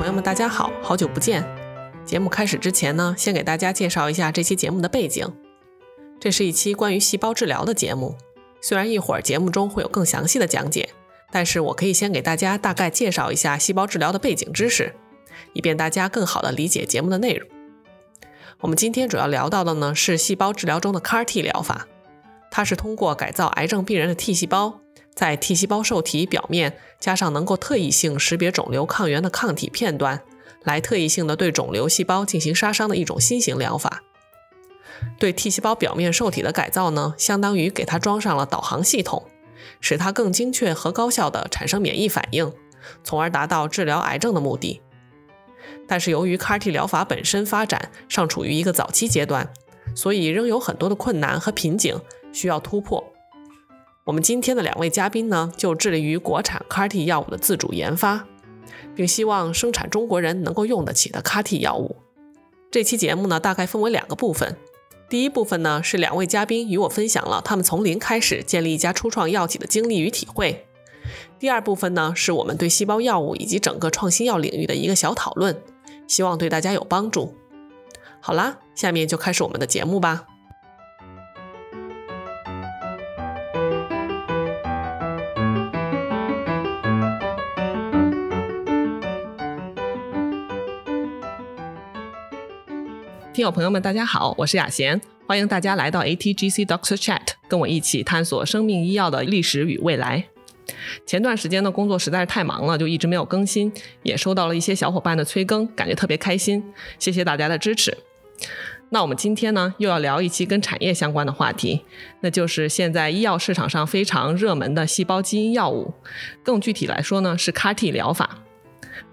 朋友们，大家好，好久不见。节目开始之前呢，先给大家介绍一下这期节目的背景。这是一期关于细胞治疗的节目，虽然一会儿节目中会有更详细的讲解，但是我可以先给大家大概介绍一下细胞治疗的背景知识，以便大家更好的理解节目的内容。我们今天主要聊到的呢是细胞治疗中的 CAR-T 疗法，它是通过改造癌症病人的 T 细胞。在 T 细胞受体表面加上能够特异性识别肿瘤抗原的抗体片段，来特异性的对肿瘤细胞进行杀伤的一种新型疗法。对 T 细胞表面受体的改造呢，相当于给它装上了导航系统，使它更精确和高效地产生免疫反应，从而达到治疗癌症的目的。但是由于 CAR-T 疗法本身发展尚处于一个早期阶段，所以仍有很多的困难和瓶颈需要突破。我们今天的两位嘉宾呢，就致力于国产 CAR-T 药物的自主研发，并希望生产中国人能够用得起的 CAR-T 药物。这期节目呢，大概分为两个部分。第一部分呢，是两位嘉宾与我分享了他们从零开始建立一家初创药企的经历与体会。第二部分呢，是我们对细胞药物以及整个创新药领域的一个小讨论，希望对大家有帮助。好啦，下面就开始我们的节目吧。听友朋友们，大家好，我是雅贤，欢迎大家来到 ATGC Doctor Chat，跟我一起探索生命医药的历史与未来。前段时间的工作实在是太忙了，就一直没有更新，也收到了一些小伙伴的催更，感觉特别开心，谢谢大家的支持。那我们今天呢，又要聊一期跟产业相关的话题，那就是现在医药市场上非常热门的细胞基因药物，更具体来说呢，是 CAR-T 疗法。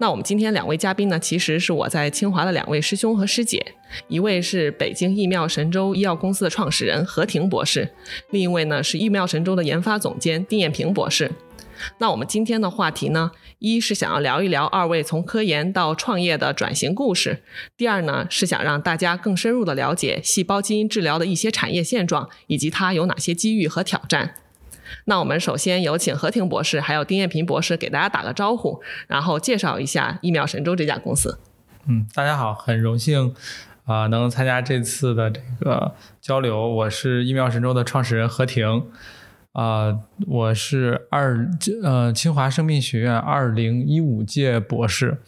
那我们今天两位嘉宾呢，其实是我在清华的两位师兄和师姐，一位是北京疫妙神州医药公司的创始人何婷博士，另一位呢是疫妙神州的研发总监丁艳平博士。那我们今天的话题呢，一是想要聊一聊二位从科研到创业的转型故事，第二呢是想让大家更深入的了解细胞基因治疗的一些产业现状，以及它有哪些机遇和挑战。那我们首先有请何婷博士，还有丁艳平博士给大家打个招呼，然后介绍一下疫苗神州这家公司。嗯，大家好，很荣幸啊能参加这次的这个交流。我是疫苗神州的创始人何婷，啊，我是二呃清华生命学院二零一五届博士，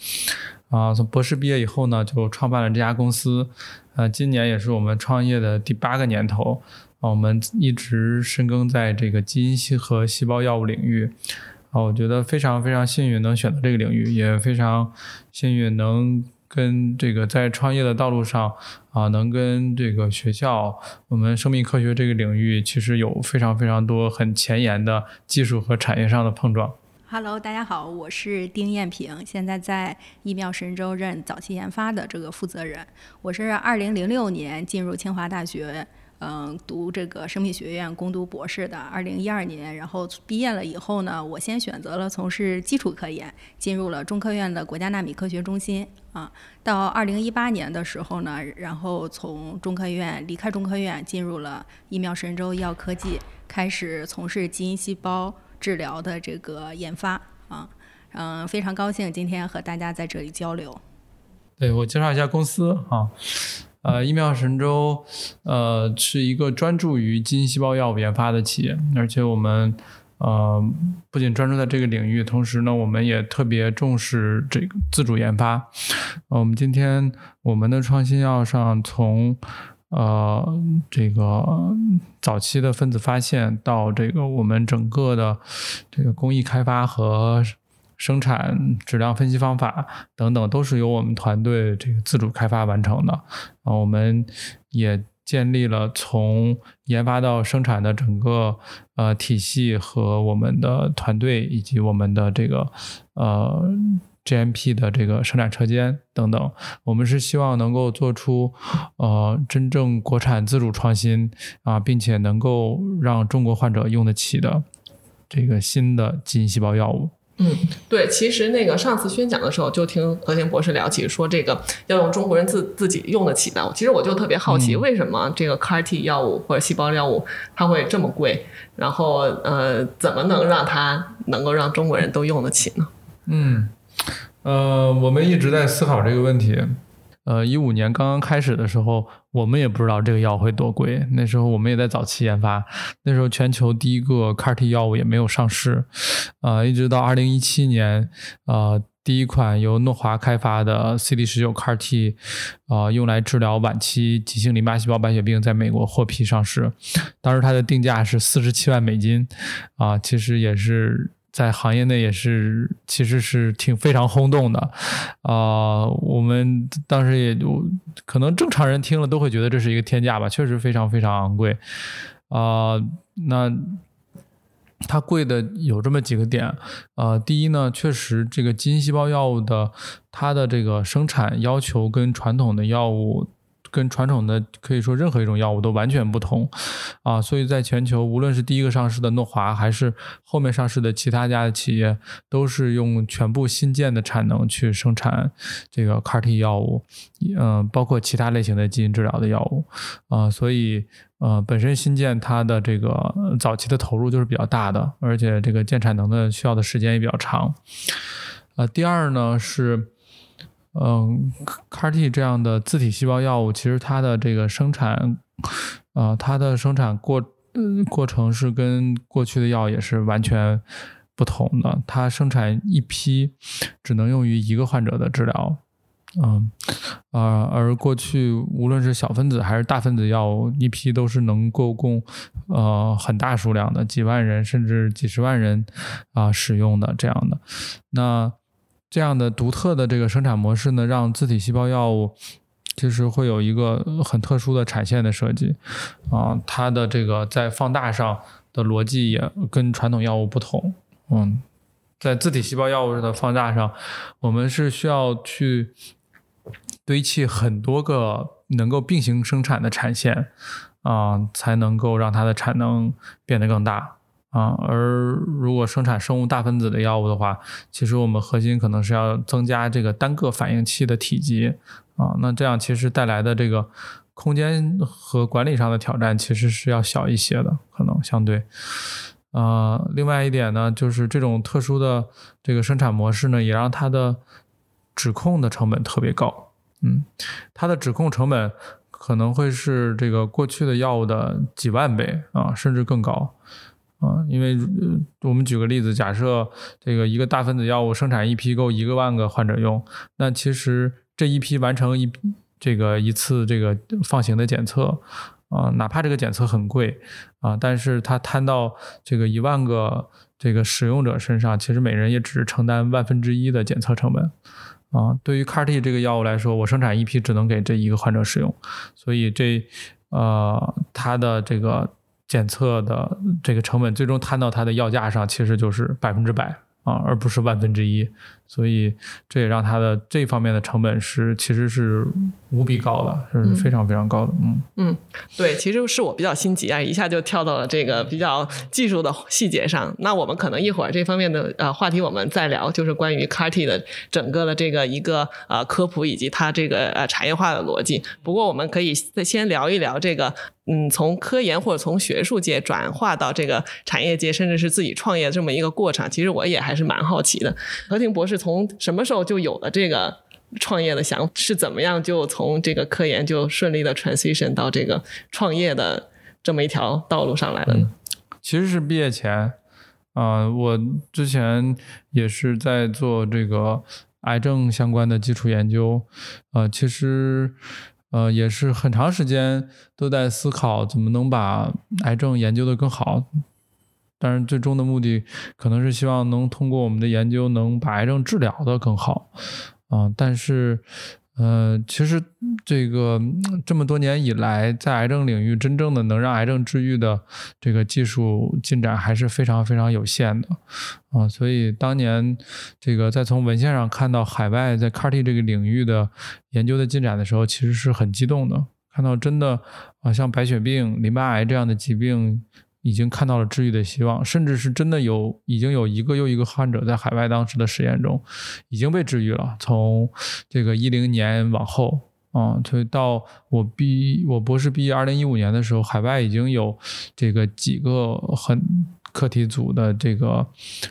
啊，从博士毕业以后呢，就创办了这家公司，呃，今年也是我们创业的第八个年头。啊，我们一直深耕在这个基因系和细胞药物领域，啊，我觉得非常非常幸运能选择这个领域，也非常幸运能跟这个在创业的道路上，啊，能跟这个学校，我们生命科学这个领域其实有非常非常多很前沿的技术和产业上的碰撞。Hello，大家好，我是丁艳平，现在在疫苗神州任早期研发的这个负责人。我是二零零六年进入清华大学。嗯，读这个生命学院攻读博士的，二零一二年，然后毕业了以后呢，我先选择了从事基础科研，进入了中科院的国家纳米科学中心啊。到二零一八年的时候呢，然后从中科院离开中科院，进入了疫苗神州医药科技，开始从事基因细胞治疗的这个研发啊。嗯，非常高兴今天和大家在这里交流。对我介绍一下公司啊。呃，疫苗神州，呃，是一个专注于基因细胞药物研发的企业，而且我们，呃，不仅专注在这个领域，同时呢，我们也特别重视这个自主研发。呃我们今天我们的创新药上，从呃这个早期的分子发现到这个我们整个的这个工艺开发和。生产质量分析方法等等都是由我们团队这个自主开发完成的啊，我们也建立了从研发到生产的整个呃体系和我们的团队以及我们的这个呃 GMP 的这个生产车间等等，我们是希望能够做出呃真正国产自主创新啊，并且能够让中国患者用得起的这个新的基因细胞药物。嗯，对，其实那个上次宣讲的时候，就听何田博士聊起，说这个要用中国人自自己用得起的。其实我就特别好奇，为什么这个 CAR-T 药物或者细胞药物它会这么贵？然后呃，怎么能让它能够让中国人都用得起呢？嗯，呃，我们一直在思考这个问题。呃，一五年刚刚开始的时候，我们也不知道这个药会多贵。那时候我们也在早期研发，那时候全球第一个 CAR-T 药物也没有上市。啊，一直到二零一七年，呃，第一款由诺华开发的 CD 十九 CAR-T，啊，用来治疗晚期急性淋巴细胞白血病，在美国获批上市。当时它的定价是四十七万美金，啊，其实也是。在行业内也是，其实是挺非常轰动的，啊，我们当时也就可能正常人听了都会觉得这是一个天价吧，确实非常非常昂贵，啊，那它贵的有这么几个点，呃，第一呢，确实这个基因细胞药物的它的这个生产要求跟传统的药物。跟传统的可以说任何一种药物都完全不同，啊，所以在全球，无论是第一个上市的诺华，还是后面上市的其他家的企业，都是用全部新建的产能去生产这个 CAR-T 药物，嗯，包括其他类型的基因治疗的药物，啊，所以呃，本身新建它的这个早期的投入就是比较大的，而且这个建产能的需要的时间也比较长，呃，第二呢是。嗯，CAR-T 这样的自体细胞药物，其实它的这个生产，呃，它的生产过过程是跟过去的药也是完全不同的。它生产一批只能用于一个患者的治疗，嗯，啊，而过去无论是小分子还是大分子药物，一批都是能够供呃很大数量的几万人甚至几十万人啊使用的这样的那。这样的独特的这个生产模式呢，让自体细胞药物其实会有一个很特殊的产线的设计啊，它的这个在放大上的逻辑也跟传统药物不同。嗯，在自体细胞药物的放大上，我们是需要去堆砌很多个能够并行生产的产线啊，才能够让它的产能变得更大。啊，而如果生产生物大分子的药物的话，其实我们核心可能是要增加这个单个反应器的体积啊，那这样其实带来的这个空间和管理上的挑战其实是要小一些的，可能相对。啊，另外一点呢，就是这种特殊的这个生产模式呢，也让它的指控的成本特别高。嗯，它的指控成本可能会是这个过去的药物的几万倍啊，甚至更高。啊，因为我们举个例子，假设这个一个大分子药物生产一批够一个万个患者用，那其实这一批完成一这个一次这个放行的检测，啊，哪怕这个检测很贵，啊，但是它摊到这个一万个这个使用者身上，其实每人也只是承担万分之一的检测成本，啊，对于 CAR-T 这个药物来说，我生产一批只能给这一个患者使用，所以这呃它的这个。检测的这个成本最终摊到它的药价上，其实就是百分之百啊，而不是万分之一。所以这也让它的这方面的成本是其实是无比高的，是非常非常高的。嗯嗯，对，其实是我比较心急啊，一下就跳到了这个比较技术的细节上。那我们可能一会儿这方面的呃话题我们再聊，就是关于 CAR-T 的整个的这个一个呃科普以及它这个呃产业化的逻辑。不过我们可以再先聊一聊这个嗯，从科研或者从学术界转化到这个产业界，甚至是自己创业这么一个过程。其实我也还是蛮好奇的，何婷博士。从什么时候就有了这个创业的想？是怎么样就从这个科研就顺利的 transition 到这个创业的这么一条道路上来了呢？其实是毕业前啊，我之前也是在做这个癌症相关的基础研究，呃，其实呃也是很长时间都在思考怎么能把癌症研究的更好。但是最终的目的可能是希望能通过我们的研究能把癌症治疗的更好，啊，但是，呃，其实这个这么多年以来，在癌症领域真正的能让癌症治愈的这个技术进展还是非常非常有限的，啊，所以当年这个在从文献上看到海外在 CAR-T 这个领域的研究的进展的时候，其实是很激动的，看到真的啊，像白血病、淋巴癌这样的疾病。已经看到了治愈的希望，甚至是真的有已经有一个又一个患者在海外当时的实验中已经被治愈了。从这个一零年往后啊，就到我毕我博士毕业二零一五年的时候，海外已经有这个几个很课题组的这个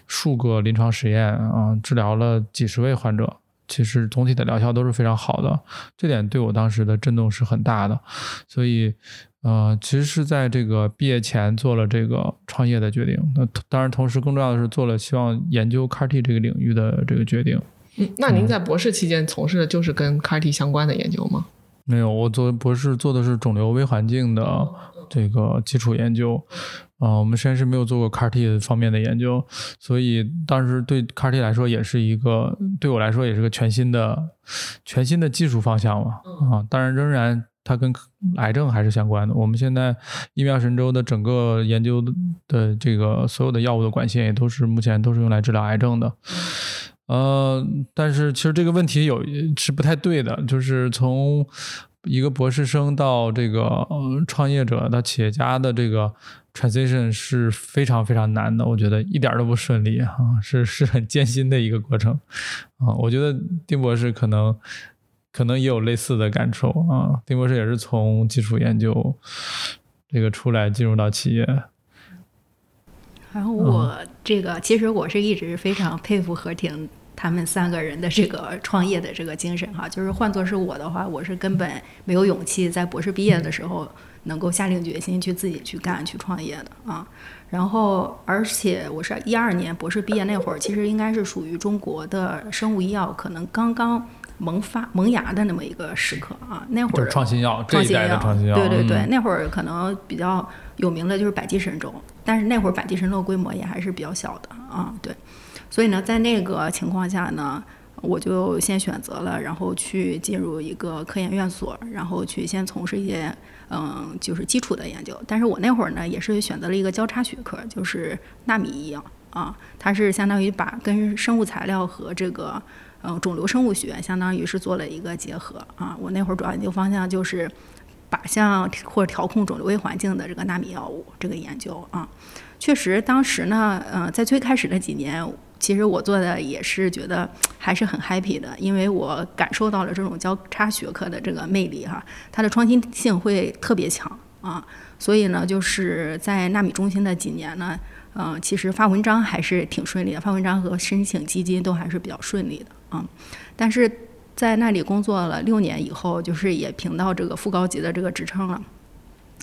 数个临床实验啊，治疗了几十位患者，其实总体的疗效都是非常好的，这点对我当时的震动是很大的，所以呃，其实是在这个毕业前做了这个创业的决定。那当然，同时更重要的是做了希望研究 CAR-T 这个领域的这个决定。嗯，那您在博士期间从事的就是跟 CAR-T 相关的研究吗？没有，我做博士做的是肿瘤微环境的这个基础研究。啊，我们实验室没有做过 CAR-T 方面的研究，所以当时对 CAR-T 来说也是一个对我来说也是个全新的、全新的技术方向嘛。啊，当然仍然它跟癌症还是相关的。我们现在疫苗神州的整个研究的这个所有的药物的管线也都是目前都是用来治疗癌症的。呃，但是其实这个问题有是不太对的，就是从一个博士生到这个呃创业者到企业家的这个。transition 是非常非常难的，我觉得一点都不顺利啊，是是很艰辛的一个过程啊。我觉得丁博士可能可能也有类似的感受啊。丁博士也是从基础研究这个出来进入到企业。然后我这个其实我是一直非常佩服何婷他们三个人的这个创业的这个精神哈。就是换作是我的话，我是根本没有勇气在博士毕业的时候。能够下定决心去自己去干去创业的啊，然后而且我是一二年博士毕业那会儿，其实应该是属于中国的生物医药可能刚刚萌发萌芽的那么一个时刻啊。那会儿创新药，创新药，创新药，对对对，那会儿可能比较有名的就是百济神州，但是那会儿百济神州规模也还是比较小的啊。对，所以呢，在那个情况下呢，我就先选择了，然后去进入一个科研院所，然后去先从事一些。嗯，就是基础的研究，但是我那会儿呢，也是选择了一个交叉学科，就是纳米医药啊，它是相当于把跟生物材料和这个呃肿瘤生物学，相当于是做了一个结合啊。我那会儿主要研究方向就是靶向或者调控肿瘤微环境的这个纳米药物这个研究啊。确实，当时呢，呃，在最开始的几年。其实我做的也是觉得还是很 happy 的，因为我感受到了这种交叉学科的这个魅力哈，它的创新性会特别强啊，所以呢，就是在纳米中心的几年呢，嗯，其实发文章还是挺顺利的，发文章和申请基金都还是比较顺利的啊，但是在那里工作了六年以后，就是也评到这个副高级的这个职称了。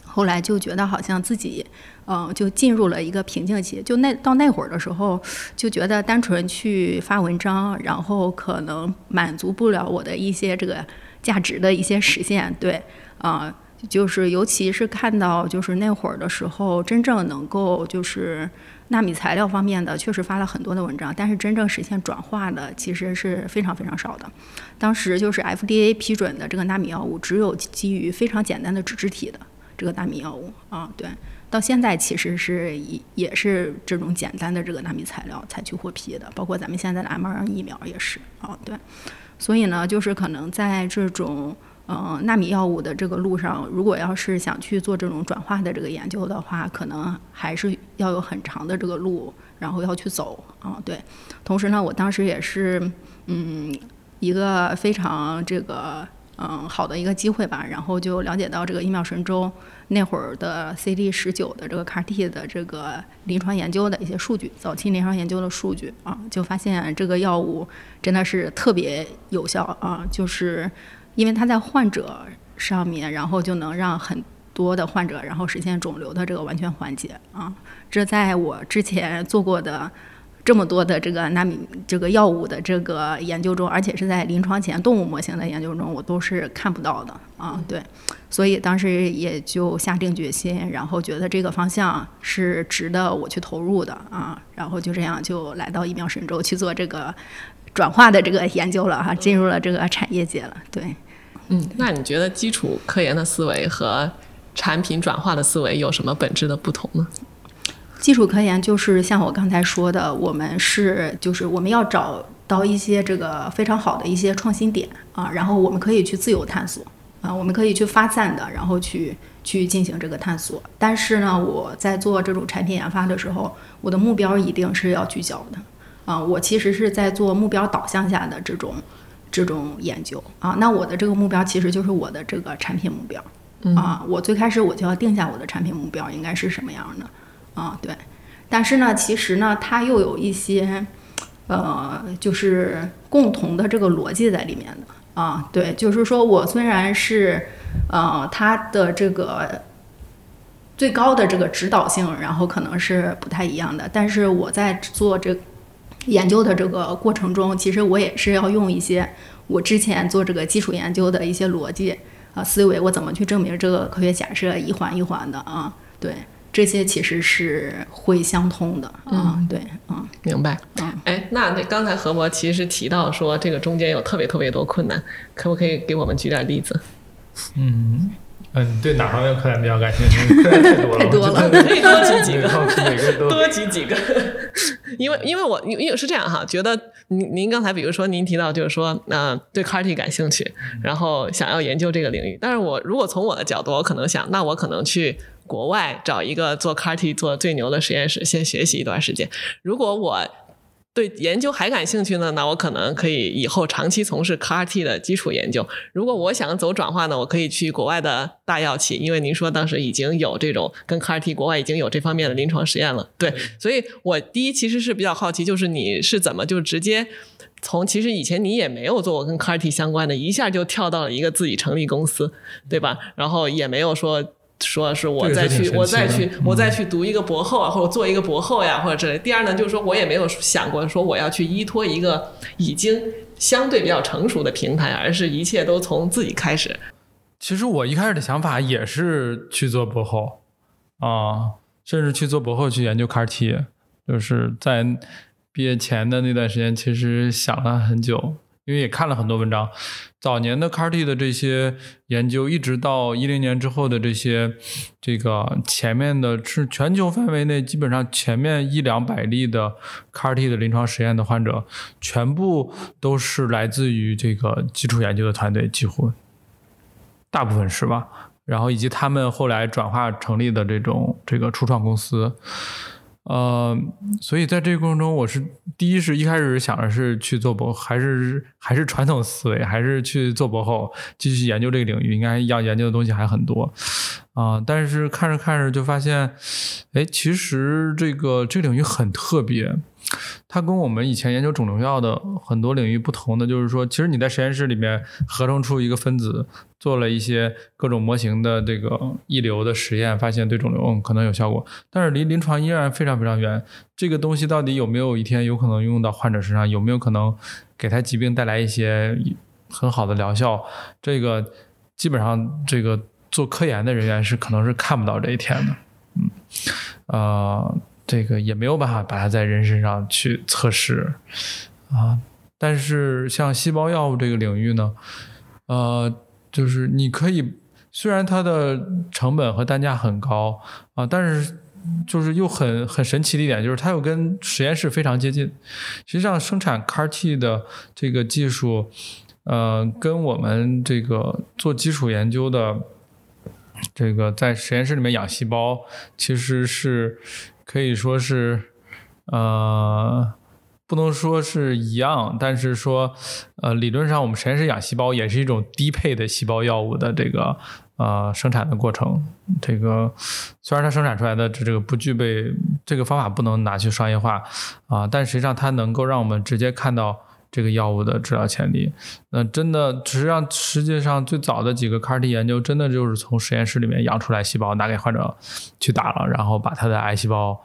后来就觉得好像自己，嗯，就进入了一个瓶颈期。就那到那会儿的时候，就觉得单纯去发文章，然后可能满足不了我的一些这个价值的一些实现。对，啊，就是尤其是看到就是那会儿的时候，真正能够就是纳米材料方面的，确实发了很多的文章，但是真正实现转化的其实是非常非常少的。当时就是 FDA 批准的这个纳米药物，只有基于非常简单的脂质体的。这个纳米药物啊，对，到现在其实是也也是这种简单的这个纳米材料才去获批的，包括咱们现在的 mRNA 疫苗也是啊，对，所以呢，就是可能在这种嗯纳米药物的这个路上，如果要是想去做这种转化的这个研究的话，可能还是要有很长的这个路，然后要去走啊，对。同时呢，我当时也是嗯一个非常这个。嗯，好的一个机会吧，然后就了解到这个疫苗神州那会儿的 CD 十九的这个 CAR-T 的这个临床研究的一些数据，早期临床研究的数据啊，就发现这个药物真的是特别有效啊，就是因为它在患者上面，然后就能让很多的患者然后实现肿瘤的这个完全缓解啊，这在我之前做过的。这么多的这个纳米这个药物的这个研究中，而且是在临床前动物模型的研究中，我都是看不到的啊。对，所以当时也就下定决心，然后觉得这个方向是值得我去投入的啊。然后就这样就来到疫苗神州去做这个转化的这个研究了哈，进入了这个产业界了。对，嗯，那你觉得基础科研的思维和产品转化的思维有什么本质的不同呢？基础科研就是像我刚才说的，我们是就是我们要找到一些这个非常好的一些创新点啊，然后我们可以去自由探索啊，我们可以去发散的，然后去去进行这个探索。但是呢，我在做这种产品研发的时候，我的目标一定是要聚焦的啊，我其实是在做目标导向下的这种这种研究啊。那我的这个目标其实就是我的这个产品目标啊。我最开始我就要定下我的产品目标应该是什么样的。啊，对，但是呢，其实呢，它又有一些呃，就是共同的这个逻辑在里面的啊。对，就是说我虽然是呃，它的这个最高的这个指导性，然后可能是不太一样的，但是我在做这研究的这个过程中，其实我也是要用一些我之前做这个基础研究的一些逻辑啊思维，我怎么去证明这个科学假设一环一环的啊？对。这些其实是会相通的啊，对，嗯，明白，嗯，哎，那那刚才何博其实提到说这个中间有特别特别多困难，可不可以给我们举点例子？嗯嗯，对哪方面困难比较感兴趣？太多了，太多了，可以多举几个，每个都多举几个，因为因为我因为是这样哈，觉得您您刚才比如说您提到就是说，呃，对 CAR-T 感兴趣，然后想要研究这个领域，但是我如果从我的角度，我可能想，那我可能去。国外找一个做 CAR-T 做最牛的实验室，先学习一段时间。如果我对研究还感兴趣呢，那我可能可以以后长期从事 CAR-T 的基础研究。如果我想走转化呢，我可以去国外的大药企，因为您说当时已经有这种跟 CAR-T 国外已经有这方面的临床实验了。对，所以我第一其实是比较好奇，就是你是怎么就直接从其实以前你也没有做过跟 CAR-T 相关的，一下就跳到了一个自己成立公司，对吧？然后也没有说。说是我再去，我再去，我再去读一个博后啊，或者做一个博后呀，或者之类。第二呢，就是说我也没有想过说我要去依托一个已经相对比较成熟的平台，而是一切都从自己开始。其实我一开始的想法也是去做博后啊，甚至去做博后去研究 CAR-T，就是在毕业前的那段时间，其实想了很久。因为也看了很多文章，早年的 CAR-T 的这些研究，一直到一零年之后的这些，这个前面的是全球范围内基本上前面一两百例的 CAR-T 的临床实验的患者，全部都是来自于这个基础研究的团队，几乎大部分是吧？然后以及他们后来转化成立的这种这个初创公司。呃，所以在这个过程中，我是第一是一开始想着是去做博，还是还是传统思维，还是去做博后，继续研究这个领域，应该要研究的东西还很多啊。但是看着看着就发现，哎，其实这个这个领域很特别。它跟我们以前研究肿瘤药的很多领域不同的，就是说，其实你在实验室里面合成出一个分子，做了一些各种模型的这个一流的实验，发现对肿瘤可能有效果，但是离临床依然非常非常远。这个东西到底有没有一天有可能用到患者身上？有没有可能给他疾病带来一些很好的疗效？这个基本上这个做科研的人员是可能是看不到这一天的。嗯，啊。这个也没有办法把它在人身上去测试啊，但是像细胞药物这个领域呢，呃，就是你可以，虽然它的成本和单价很高啊，但是就是又很很神奇的一点就是它又跟实验室非常接近。实际上，生产 CAR-T 的这个技术，呃，跟我们这个做基础研究的这个在实验室里面养细胞其实是。可以说是，呃，不能说是一样，但是说，呃，理论上我们实验室养细胞也是一种低配的细胞药物的这个呃生产的过程。这个虽然它生产出来的这这个不具备这个方法不能拿去商业化啊，但实际上它能够让我们直接看到。这个药物的治疗潜力，那真的实际上世界上最早的几个 CAR-T 研究，真的就是从实验室里面养出来细胞，拿给患者去打了，然后把他的癌细胞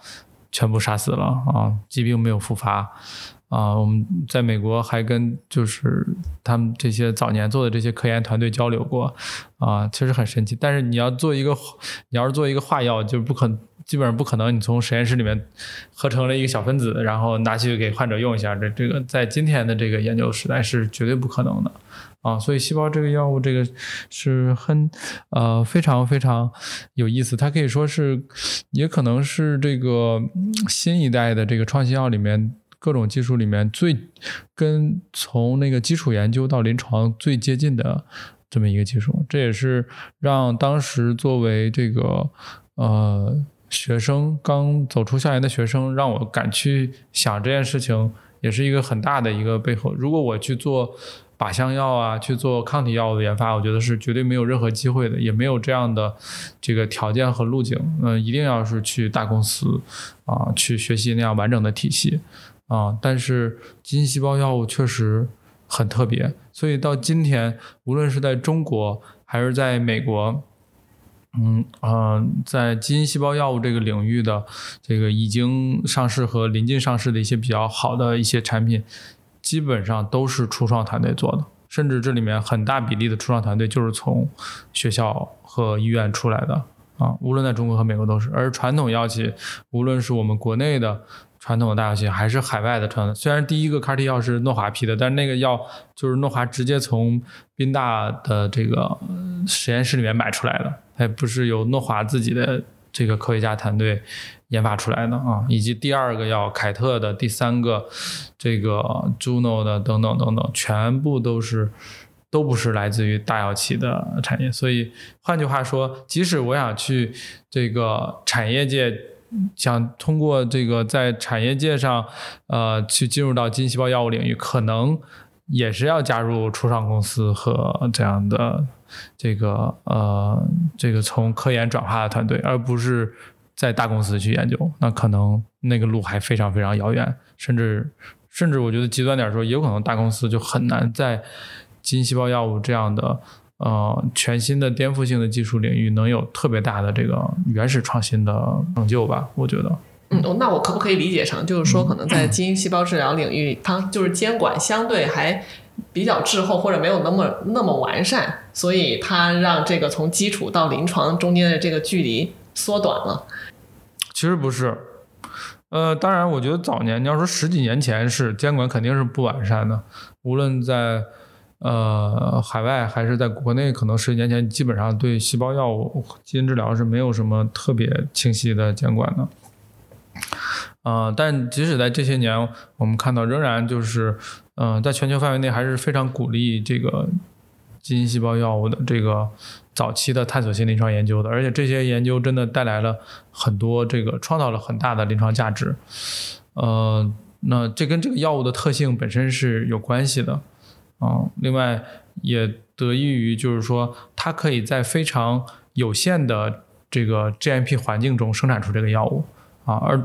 全部杀死了啊，疾病没有复发啊。我们在美国还跟就是他们这些早年做的这些科研团队交流过啊，确实很神奇。但是你要做一个，你要是做一个化药，就不可。基本上不可能，你从实验室里面合成了一个小分子，然后拿去给患者用一下，这这个在今天的这个研究时代是绝对不可能的啊！所以细胞这个药物，这个是很呃非常非常有意思，它可以说是，也可能是这个新一代的这个创新药里面各种技术里面最跟从那个基础研究到临床最接近的这么一个技术，这也是让当时作为这个呃。学生刚走出校园的学生，让我敢去想这件事情，也是一个很大的一个背后。如果我去做靶向药啊，去做抗体药物的研发，我觉得是绝对没有任何机会的，也没有这样的这个条件和路径。嗯、一定要是去大公司啊，去学习那样完整的体系啊。但是基因细胞药物确实很特别，所以到今天，无论是在中国还是在美国。嗯呃，在基因细胞药物这个领域的这个已经上市和临近上市的一些比较好的一些产品，基本上都是初创团队做的，甚至这里面很大比例的初创团队就是从学校和医院出来的啊，无论在中国和美国都是。而传统药企，无论是我们国内的传统的大药企，还是海外的传统，虽然第一个 CAR-T 药是诺华批的，但是那个药就是诺华直接从宾大的这个实验室里面买出来的，它也不是由诺华自己的这个科学家团队研发出来的啊，以及第二个药凯特的，第三个这个 Juno 的等等等等，全部都是都不是来自于大药企的产业。所以换句话说，即使我想去这个产业界。想通过这个在产业界上，呃，去进入到基因细胞药物领域，可能也是要加入初创公司和这样的这个呃这个从科研转化的团队，而不是在大公司去研究。那可能那个路还非常非常遥远，甚至甚至我觉得极端点说，也有可能大公司就很难在基因细胞药物这样的。呃，全新的颠覆性的技术领域能有特别大的这个原始创新的成就吧？我觉得，嗯，哦那我可不可以理解成，就是说，可能在基因细胞治疗领域，它就是监管相对还比较滞后，或者没有那么那么完善，所以它让这个从基础到临床中间的这个距离缩短了。其实不是。呃，当然，我觉得早年你要说十几年前是监管肯定是不完善的，无论在。呃，海外还是在国内，可能十几年前基本上对细胞药物、基因治疗是没有什么特别清晰的监管的。呃，但即使在这些年，我们看到仍然就是，嗯，在全球范围内还是非常鼓励这个基因细胞药物的这个早期的探索性临床研究的，而且这些研究真的带来了很多这个创造了很大的临床价值。呃，那这跟这个药物的特性本身是有关系的。啊，另外也得益于就是说，它可以在非常有限的这个 GMP 环境中生产出这个药物啊，而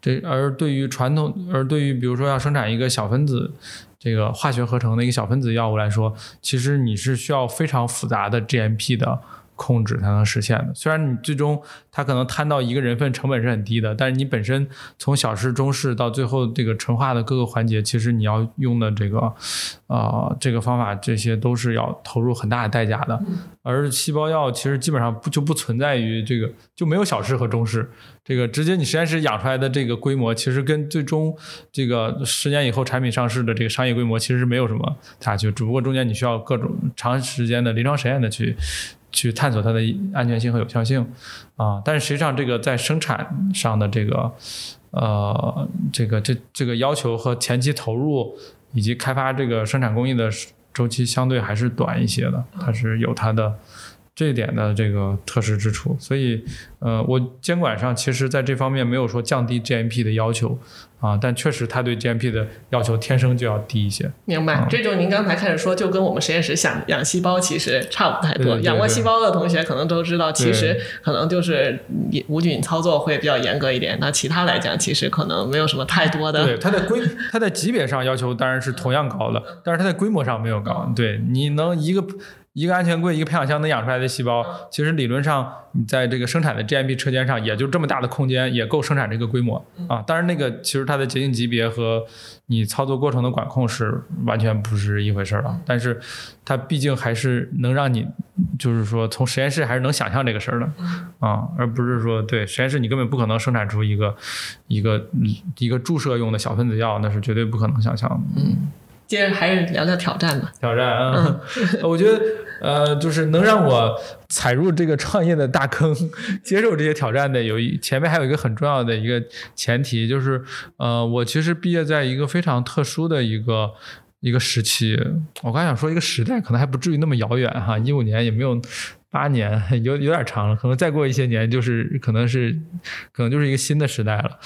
这而对于传统，而对于比如说要生产一个小分子这个化学合成的一个小分子药物来说，其实你是需要非常复杂的 GMP 的。控制才能实现的。虽然你最终它可能摊到一个人份成本是很低的，但是你本身从小试、中试到最后这个纯化的各个环节，其实你要用的这个，呃，这个方法，这些都是要投入很大的代价的。而细胞药其实基本上不就不存在于这个，就没有小试和中试，这个直接你实验室养出来的这个规模，其实跟最终这个十年以后产品上市的这个商业规模其实是没有什么差距，只不过中间你需要各种长时间的临床实验的去。去探索它的安全性和有效性，啊，但是实际上这个在生产上的这个，呃，这个这这个要求和前期投入以及开发这个生产工艺的周期相对还是短一些的，它是有它的这一点的这个特殊之处，所以，呃，我监管上其实在这方面没有说降低 GMP 的要求。啊，但确实它对 GMP 的要求天生就要低一些。明白，这就您刚才开始说，就跟我们实验室想养细胞其实差不太多。养过细胞的同学可能都知道，其实可能就是无菌操作会比较严格一点。那其他来讲，其实可能没有什么太多的。对，它在规，它在级别上要求当然是同样高的，但是它在规模上没有高。对，你能一个。一个安全柜，一个培养箱能养出来的细胞，其实理论上你在这个生产的 GMP 车间上，也就这么大的空间，也够生产这个规模啊。当然，那个其实它的洁净级别和你操作过程的管控是完全不是一回事儿了。但是它毕竟还是能让你，就是说从实验室还是能想象这个事儿的啊，而不是说对实验室你根本不可能生产出一个一个一个注射用的小分子药，那是绝对不可能想象的。嗯。接着还是聊聊挑战吧。挑战啊，我觉得呃，就是能让我踩入这个创业的大坑，接受这些挑战的，有一前面还有一个很重要的一个前提，就是呃，我其实毕业在一个非常特殊的一个一个时期。我刚想说一个时代，可能还不至于那么遥远哈，一五年也没有八年 有有点长了，可能再过一些年就是可能是可能就是一个新的时代了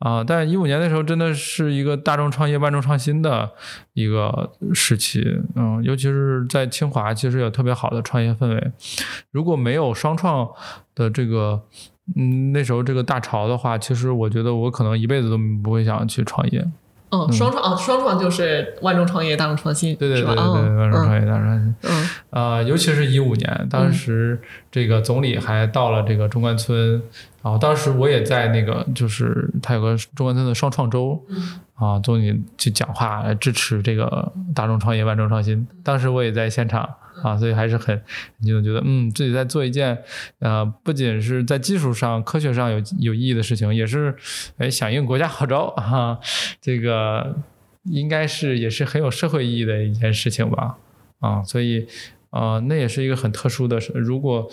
啊。但一五年的时候真的是一个大众创业万众创新的一个时期，嗯，尤其是在清华，其实有特别好的创业氛围。如果没有双创的这个嗯那时候这个大潮的话，其实我觉得我可能一辈子都不会想去创业。嗯，双创啊，双创就是万众创业，大众创新，对对对对对，万万众创业，大众创新。嗯，呃，尤其是一五年，当时这个总理还到了这个中关村，然后当时我也在那个，就是他有个中关村的双创周，啊，总理去讲话来支持这个大众创业、万众创新，当时我也在现场。啊，所以还是很，你就觉得，嗯，自己在做一件，呃，不仅是在技术上、科学上有有意义的事情，也是，哎，响应国家号召啊，这个应该是也是很有社会意义的一件事情吧，啊，所以，呃，那也是一个很特殊的事。如果，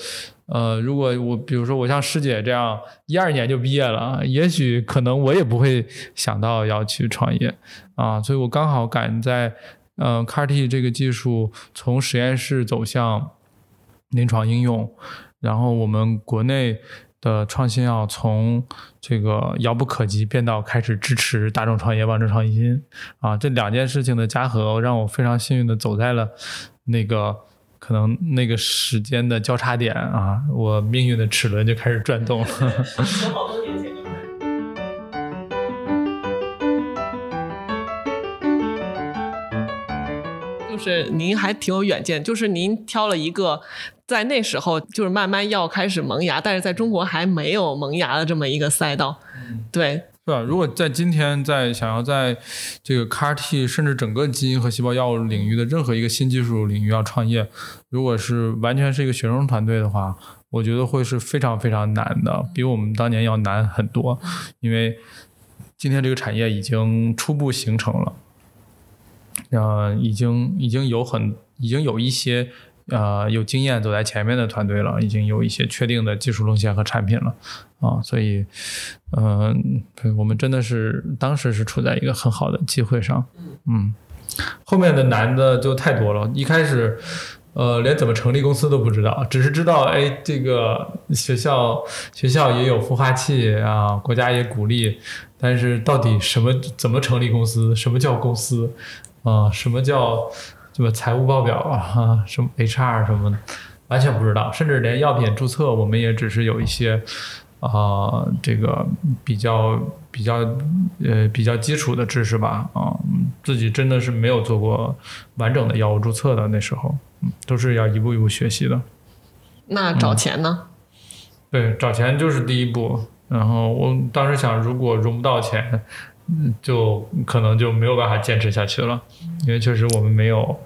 呃，如果我比如说我像师姐这样一二年就毕业了，也许可能我也不会想到要去创业，啊，所以我刚好赶在。嗯，CAR-T 这个技术从实验室走向临床应用，然后我们国内的创新药从这个遥不可及变到开始支持大众创业、万众创新啊，这两件事情的加合，让我非常幸运的走在了那个可能那个时间的交叉点啊，我命运的齿轮就开始转动了。好多年前。是您还挺有远见，就是您挑了一个在那时候就是慢慢要开始萌芽，但是在中国还没有萌芽的这么一个赛道，对，是吧？如果在今天在想要在这个 CAR-T 甚至整个基因和细胞药物领域的任何一个新技术领域要创业，如果是完全是一个学生团队的话，我觉得会是非常非常难的，比我们当年要难很多，因为今天这个产业已经初步形成了。呃，已经已经有很已经有一些呃有经验走在前面的团队了，已经有一些确定的技术路线和产品了啊，所以嗯，我们真的是当时是处在一个很好的机会上，嗯，后面的难的就太多了，一开始呃连怎么成立公司都不知道，只是知道哎这个学校学校也有孵化器啊，国家也鼓励，但是到底什么怎么成立公司，什么叫公司？啊，什么叫什么财务报表啊？什么 HR 什么的，完全不知道。甚至连药品注册，我们也只是有一些啊，这个比较比较呃比较基础的知识吧。啊，自己真的是没有做过完整的药物注册的，那时候嗯都是要一步一步学习的。那找钱呢？对，找钱就是第一步。然后我当时想，如果融不到钱。嗯，就可能就没有办法坚持下去了，因为确实我们没有，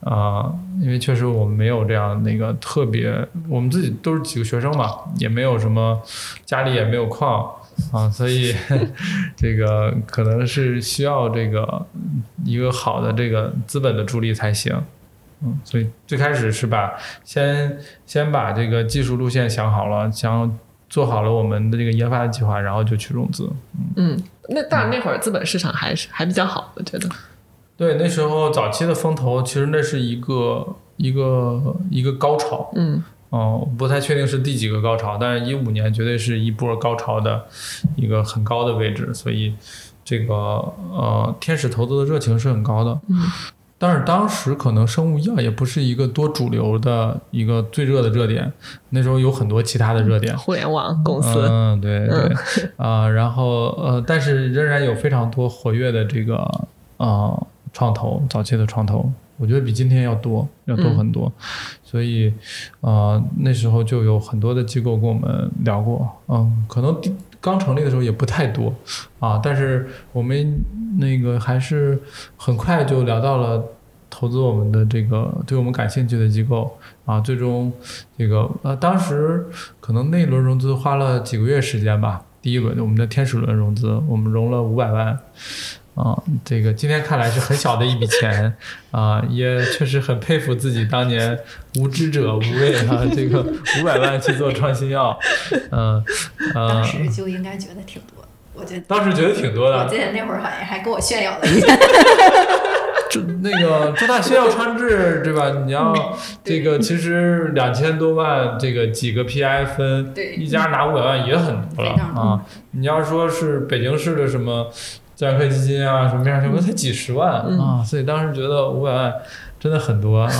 啊，因为确实我们没有这样那个特别，我们自己都是几个学生嘛，也没有什么，家里也没有矿啊，所以 这个可能是需要这个一个好的这个资本的助力才行，嗯，所以最开始是把先先把这个技术路线想好了，想做好了我们的这个研发的计划，然后就去融资，嗯。那当然，那会儿资本市场还是还比较好，我觉得。对，那时候早期的风投，其实那是一个一个一个高潮。嗯。哦，不太确定是第几个高潮，但是一五年绝对是一波高潮的一个很高的位置，所以这个呃，天使投资的热情是很高的。嗯。但是当时可能生物医药也不是一个多主流的一个最热的热点，那时候有很多其他的热点，互联网公司，嗯，对对，啊，然后呃，但是仍然有非常多活跃的这个啊创投，早期的创投，我觉得比今天要多，要多很多，所以啊那时候就有很多的机构跟我们聊过，嗯，可能刚成立的时候也不太多啊，但是我们。那个还是很快就聊到了投资我们的这个对我们感兴趣的机构啊，最终这个呃当时可能那轮融资花了几个月时间吧，第一轮我们的天使轮融资，我们融了五百万啊，这个今天看来是很小的一笔钱啊，也确实很佩服自己当年无知者无畏啊，这个五百万去做创新药，嗯，当时就应该觉得挺多。我觉得当时觉得挺多的。我记得那会儿好像还跟我炫耀了一下。这那个周大新药川智对吧？你要 这个其实两千多万，这个几个 PI 分，对一家拿五百万也很多了啊。你要说是北京市的什么自然科学基金啊，什么面上什么才几十万嗯啊，所以当时觉得五百万真的很多啊。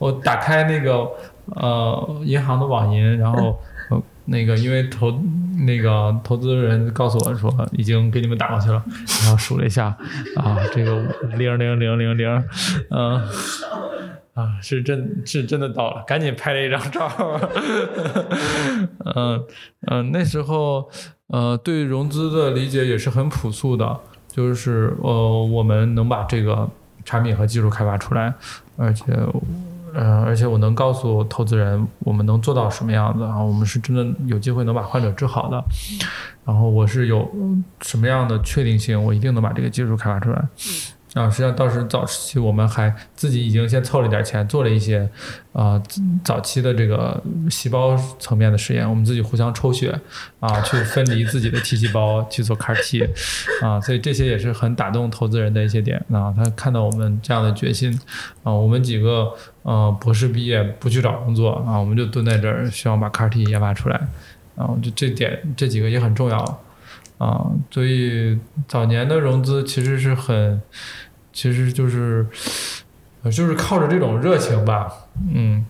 我打开那个呃银行的网银，然后。呃那个，因为投那个投资人告诉我说已经给你们打过去了，然后数了一下啊，这个零零零零零，嗯啊，是真是真的到了，赶紧拍了一张照。嗯嗯，那时候呃对融资的理解也是很朴素的，就是呃我们能把这个产品和技术开发出来，而且。嗯，而且我能告诉投资人我们能做到什么样子啊？我们是真的有机会能把患者治好的。然后我是有什么样的确定性，我一定能把这个技术开发出来。啊，实际上当时早期我们还自己已经先凑了一点钱，做了一些啊、早期的这个细胞层面的实验，我们自己互相抽血啊，去分离自己的 T 细胞去做 CAR T 啊，所以这些也是很打动投资人的一些点啊。他看到我们这样的决心啊，我们几个呃博士毕业不去找工作啊，我们就蹲在这儿，希望把 CAR T 研发出来啊，就这点这几个也很重要啊。所以早年的融资其实是很，其实就是呃就是靠着这种热情吧，嗯，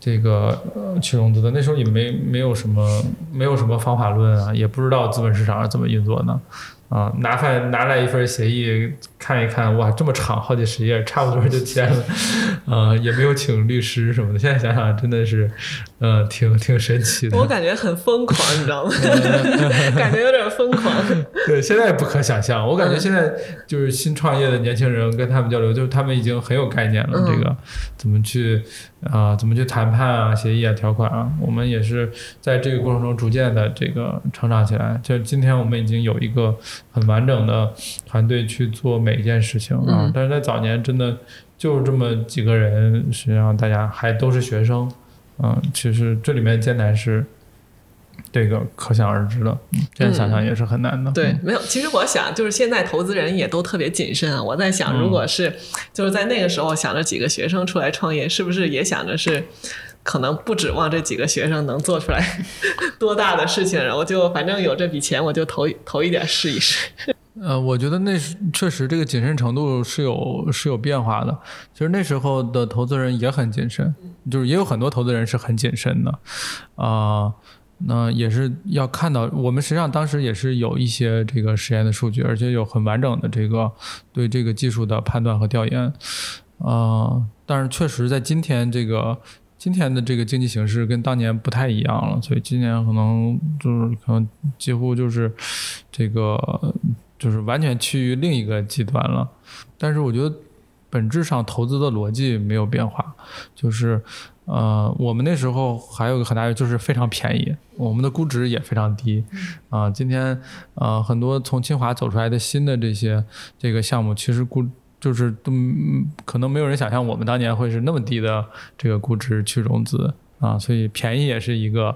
这个呃去融资的。那时候也没没有什么没有什么方法论啊，也不知道资本市场是怎么运作的。啊，拿份拿来一份协议看一看，哇，这么长，好几十页，差不多就签了，呃，也没有请律师什么的。现在想想，真的是，呃，挺挺神奇的。我感觉很疯狂，你知道吗？感觉有点疯狂。对，现在不可想象。我感觉现在就是新创业的年轻人跟他们交流，就是他们已经很有概念了，嗯这个怎么去啊、怎么去谈判啊、协议啊、条款啊，我们也是在这个过程中逐渐的这个成长起来。就今天我们已经有一个很完整的团队去做每一件事情啊，嗯但是在早年真的就是这么几个人，实际上大家还都是学生，嗯、其实这里面艰难是。这个可想而知的，嗯现在想想也是很难的。对嗯，没有。其实我想，就是现在投资人也都特别谨慎啊。我在想，嗯如果是就是在那个时候想着几个学生出来创业，是不是也想着是可能不指望这几个学生能做出来 多大的事情，然后就反正有这笔钱，我就投投一点试一试。呃，我觉得那是确实这个谨慎程度是有是有变化的。其实那时候的投资人也很谨慎，就是也有很多投资人是很谨慎的，啊、那也是要看到，我们实际上当时也是有一些这个实验的数据，而且有很完整的这个对这个技术的判断和调研，啊、但是确实在今天这个今天的这个经济形势跟当年不太一样了，所以今年可能就是可能几乎就是这个就是完全趋于另一个极端了。但是我觉得本质上投资的逻辑没有变化，就是呃，我们那时候还有一个很大的就是非常便宜，我们的估值也非常低啊、今天呃，很多从清华走出来的新的这些这个项目，其实估就是都嗯可能没有人想象我们当年会是那么低的这个估值去融资。啊，所以便宜也是一个，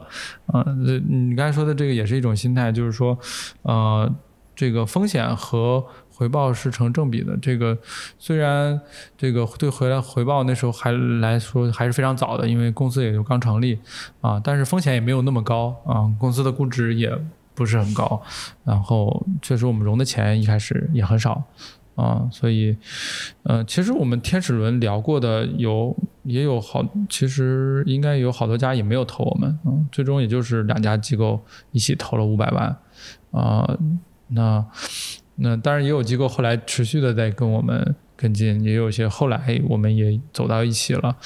呃，这你刚才说的这个也是一种心态，就是说，呃，这个风险和回报是成正比的。这个虽然这个对回来回报那时候还来说还是非常早的，因为公司也就刚成立啊，但是风险也没有那么高啊，公司的估值也不是很高，然后确实我们融的钱一开始也很少。啊，所以，呃，其实我们天使轮聊过的有也有好，其实应该有好多家也没有投我们，嗯，最终也就是两家机构一起投了五百万，啊、那那当然也有机构后来持续的在跟我们跟进，也有些后来我们也走到一起了，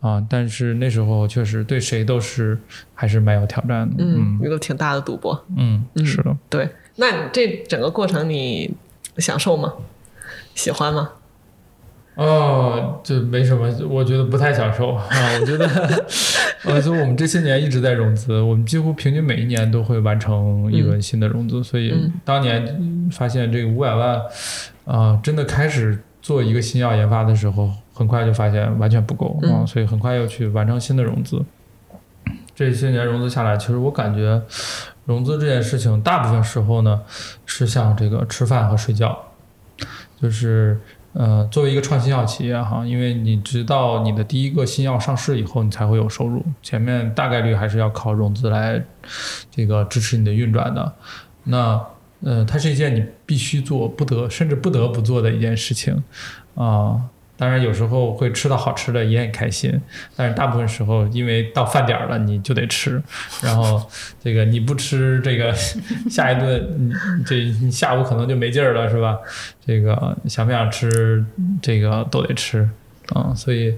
啊，但是那时候确实对谁都是还是蛮有挑战的，嗯，嗯一个挺大的赌博。嗯，嗯是的，对，那你这整个过程你享受吗？喜欢吗？哦，这没什么，我觉得不太享受 啊。我觉得，呃，就我们这些年一直在融资，我们几乎平均每一年都会完成一轮新的融资，所以嗯当年发现这个五百万，啊、真的开始做一个新药研发的时候，很快就发现完全不够啊、嗯所以很快又去完成新的融资。这些年融资下来，其实我感觉融资这件事情，大部分时候呢是像这个吃饭和睡觉，就是呃，作为一个创新药企业哈，因为你直到你的第一个新药上市以后，你才会有收入，前面大概率还是要靠融资来这个支持你的运转的。那呃，它是一件你必须做、不得甚至不得不做的一件事情啊。当然，有时候会吃到好吃的也很开心，但是大部分时候，因为到饭点儿了你就得吃，然后这个你不吃这个 下一顿，你这你下午可能就没劲儿了，是吧？这个想不想吃这个都得吃嗯，所以。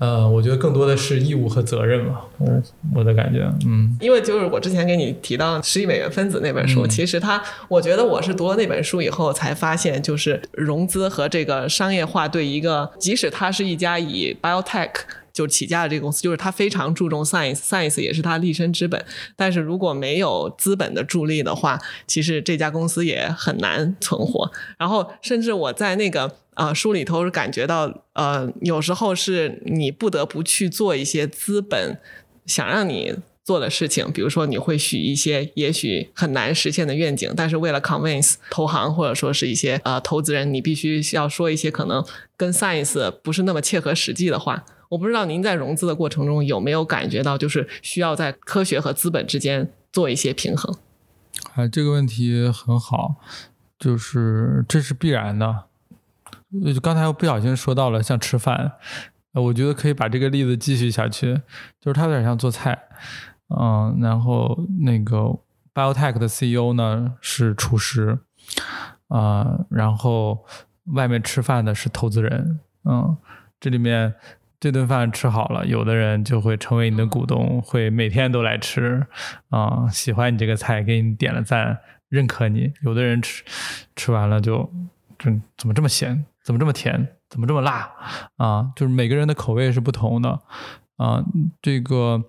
呃，我觉得更多的是义务和责任吧，我我的感觉，嗯，因为就是我之前给你提到《十亿美元分子》那本书，其实它，我觉得我是读了那本书以后才发现，就是融资和这个商业化对一个，即使它是一家以 biotech 就起家的这个公司，就是它非常注重 science，science 也是它立身之本，但是如果没有资本的助力的话，其实这家公司也很难存活。然后，甚至我在那个。啊，书里头是感觉到，呃，有时候是你不得不去做一些资本想让你做的事情，比如说你会许一些也许很难实现的愿景，但是为了 convince 投行或者说是一些呃投资人，你必须要说一些可能跟 science 不是那么切合实际的话。我不知道您在融资的过程中有没有感觉到，就是需要在科学和资本之间做一些平衡。啊，这个问题很好，就是这是必然的。就刚才我不小心说到了像吃饭，我觉得可以把这个例子继续下去，就是它有点像做菜，嗯，然后那个 biotech 的 CEO 呢是厨师，啊，然后外面吃饭的是投资人，嗯，这里面这顿饭吃好了，有的人就会成为你的股东，会每天都来吃，啊，喜欢你这个菜，给你点了赞，认可你，有的人吃吃完了就，这怎么这么咸？怎么这么甜？怎么这么辣？啊，就是每个人的口味是不同的啊。这个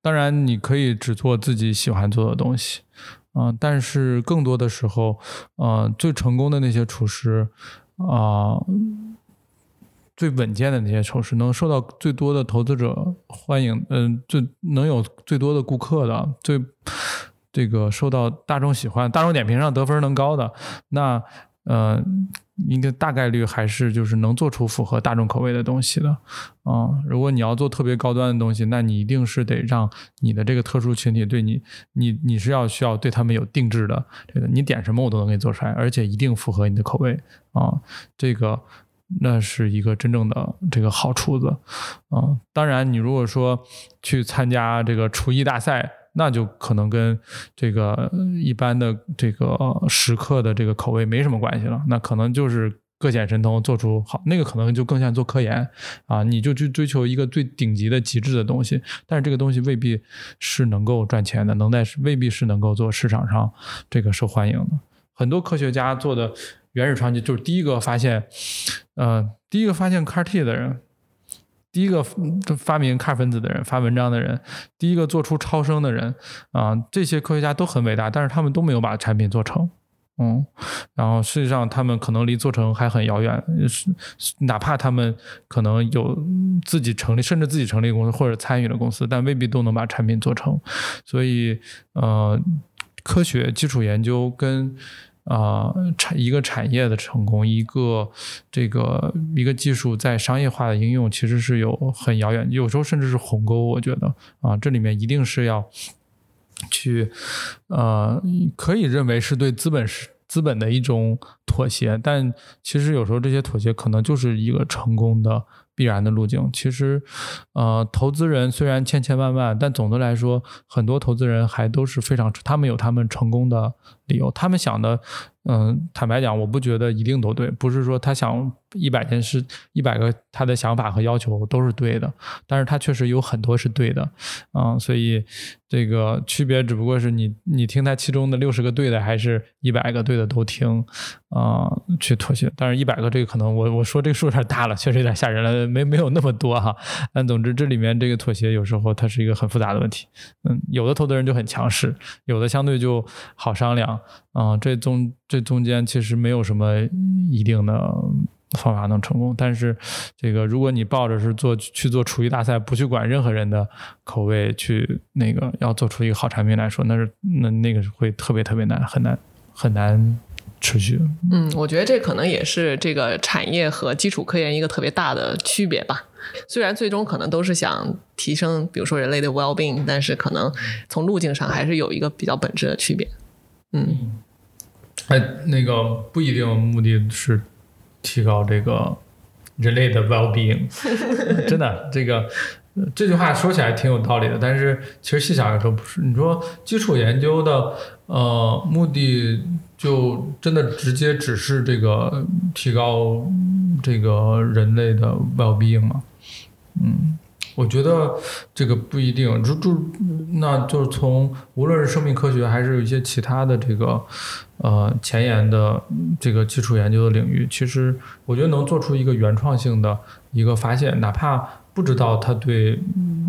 当然你可以只做自己喜欢做的东西啊，但是更多的时候，呃，最成功的那些厨师啊，最稳健的那些厨师，能受到最多的投资者欢迎，嗯，最能有最多的顾客的，最这个受到大众喜欢，大众点评上得分能高的，那。呃，应该大概率还是就是能做出符合大众口味的东西的，啊，如果你要做特别高端的东西，那你一定是得让你的这个特殊群体对你，你你是要需要对他们有定制的，这个你点什么我都能给你做出来，而且一定符合你的口味，啊，这个那是一个真正的这个好厨子，啊，当然你如果说去参加这个厨艺大赛。那就可能跟这个一般的这个食客的这个口味没什么关系了，那可能就是各显神通做出好，那个可能就更像做科研啊，你就去追求一个最顶级的极致的东西，但是这个东西未必是能够赚钱的，能在未必是能够做市场上这个受欢迎的。很多科学家做的原始创新就是第一个发现，呃，第一个发现 CAR-T 的人。第一个发明 CAR 分子的人，发文章的人，第一个做出超声的人，啊，这些科学家都很伟大，但是他们都没有把产品做成，嗯，然后实际上他们可能离做成还很遥远，是哪怕他们可能有自己成立，甚至自己成立公司或者参与了公司，但未必都能把产品做成，所以，呃，科学基础研究跟。啊，产一个产业的成功，一个这个一个技术在商业化的应用，其实是有很遥远，有时候甚至是鸿沟。我觉得啊，这里面一定是要去呃，可以认为是对资本是资本的一种妥协，但其实有时候这些妥协可能就是一个成功的。必然的路径，其实，呃，投资人虽然千千万万，但总的来说，很多投资人还都是非常，他们有他们成功的理由，他们想的。嗯，坦白讲，我不觉得一定都对，不是说他想一百件事、一百个他的想法和要求都是对的，但是他确实有很多是对的，嗯，所以这个区别只不过是你你听他其中的六十个对的，还是一百个对的都听，啊，去妥协。但是一百个这个可能我我说这个数有点大了，确实有点吓人了，没没有那么多哈。但总之这里面这个妥协有时候它是一个很复杂的问题，嗯，有的投资人就很强势，有的相对就好商量。啊，这中这中间其实没有什么一定的方法能成功，但是这个如果你抱着是做去做厨艺大赛，不去管任何人的口味，去那个要做出一个好产品来说，那是那那个会特别特别难，很难很难持续。嗯，我觉得这可能也是这个产业和基础科研一个特别大的区别吧。虽然最终可能都是想提升，比如说人类的 well being，但是可能从路径上还是有一个比较本质的区别。嗯，哎，那个不一定目的是提高这个人类的 well being，真的这个。这句话说起来挺有道理的，但是其实细想来说不是。你说基础研究的呃目的就真的直接只是这个提高这个人类的 well being 吗？嗯，我觉得这个不一定。就就那就是从无论是生命科学还是有一些其他的这个呃前沿的这个基础研究的领域，其实我觉得能做出一个原创性的一个发现，哪怕。不知道它对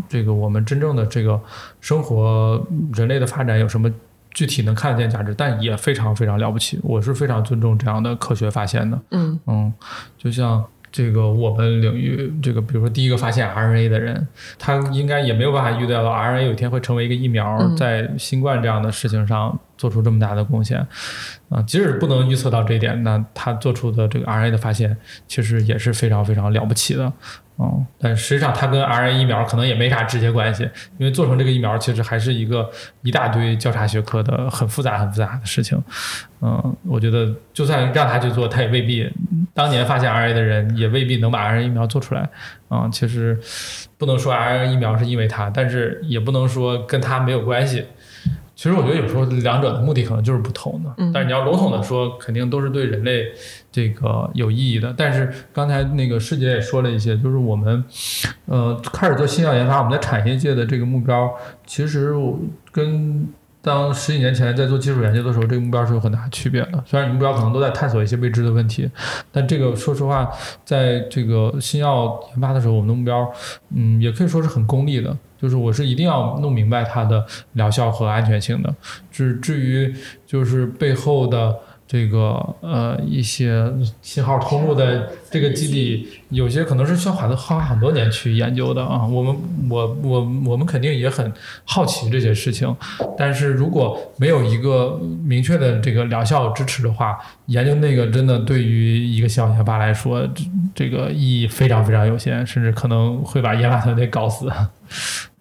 这个我们真正的这个生活、人类的发展有什么具体能看得见价值，但也非常非常了不起。我是非常尊重这样的科学发现的。嗯嗯，就像这个我们领域，这个比如说第一个发现 RNA 的人，他应该也没有办法预料到 RNA 有一天会成为一个疫苗，在新冠这样的事情上做出这么大的贡献。啊，即使不能预测到这一点，那他做出的这个 RNA 的发现，其实也是非常非常了不起的。嗯，但实际上它跟 RNA 疫苗可能也没啥直接关系，因为做成这个疫苗其实还是一个一大堆交叉学科的很复杂、很复杂的事情。嗯，我觉得就算让他去做，他也未必当年发现 RNA 的人也未必能把 RNA 疫苗做出来。啊，其实不能说 RNA 疫苗是因为他，但是也不能说跟他没有关系。其实我觉得有时候两者的目的可能就是不同的，但是你要笼统的说，肯定都是对人类这个有意义的。但是刚才那个师姐也说了一些，就是我们呃开始做新药研发，我们在产业界的这个目标，其实跟当十几年前在做基础研究的时候，这个目标是有很大区别的。虽然目标可能都在探索一些未知的问题，但这个说实话，在这个新药研发的时候，我们的目标，嗯，也可以说是很功利的。就是我是一定要弄明白它的疗效和安全性的，至至于就是背后的这个呃一些信号通路的这个基地，有些可能是需要花花很多年去研究的啊。我们我我我们肯定也很好奇这些事情，但是如果没有一个明确的这个疗效支持的话，研究那个真的对于一个小研发来说，这这个意义非常非常有限，甚至可能会把研发团队搞死。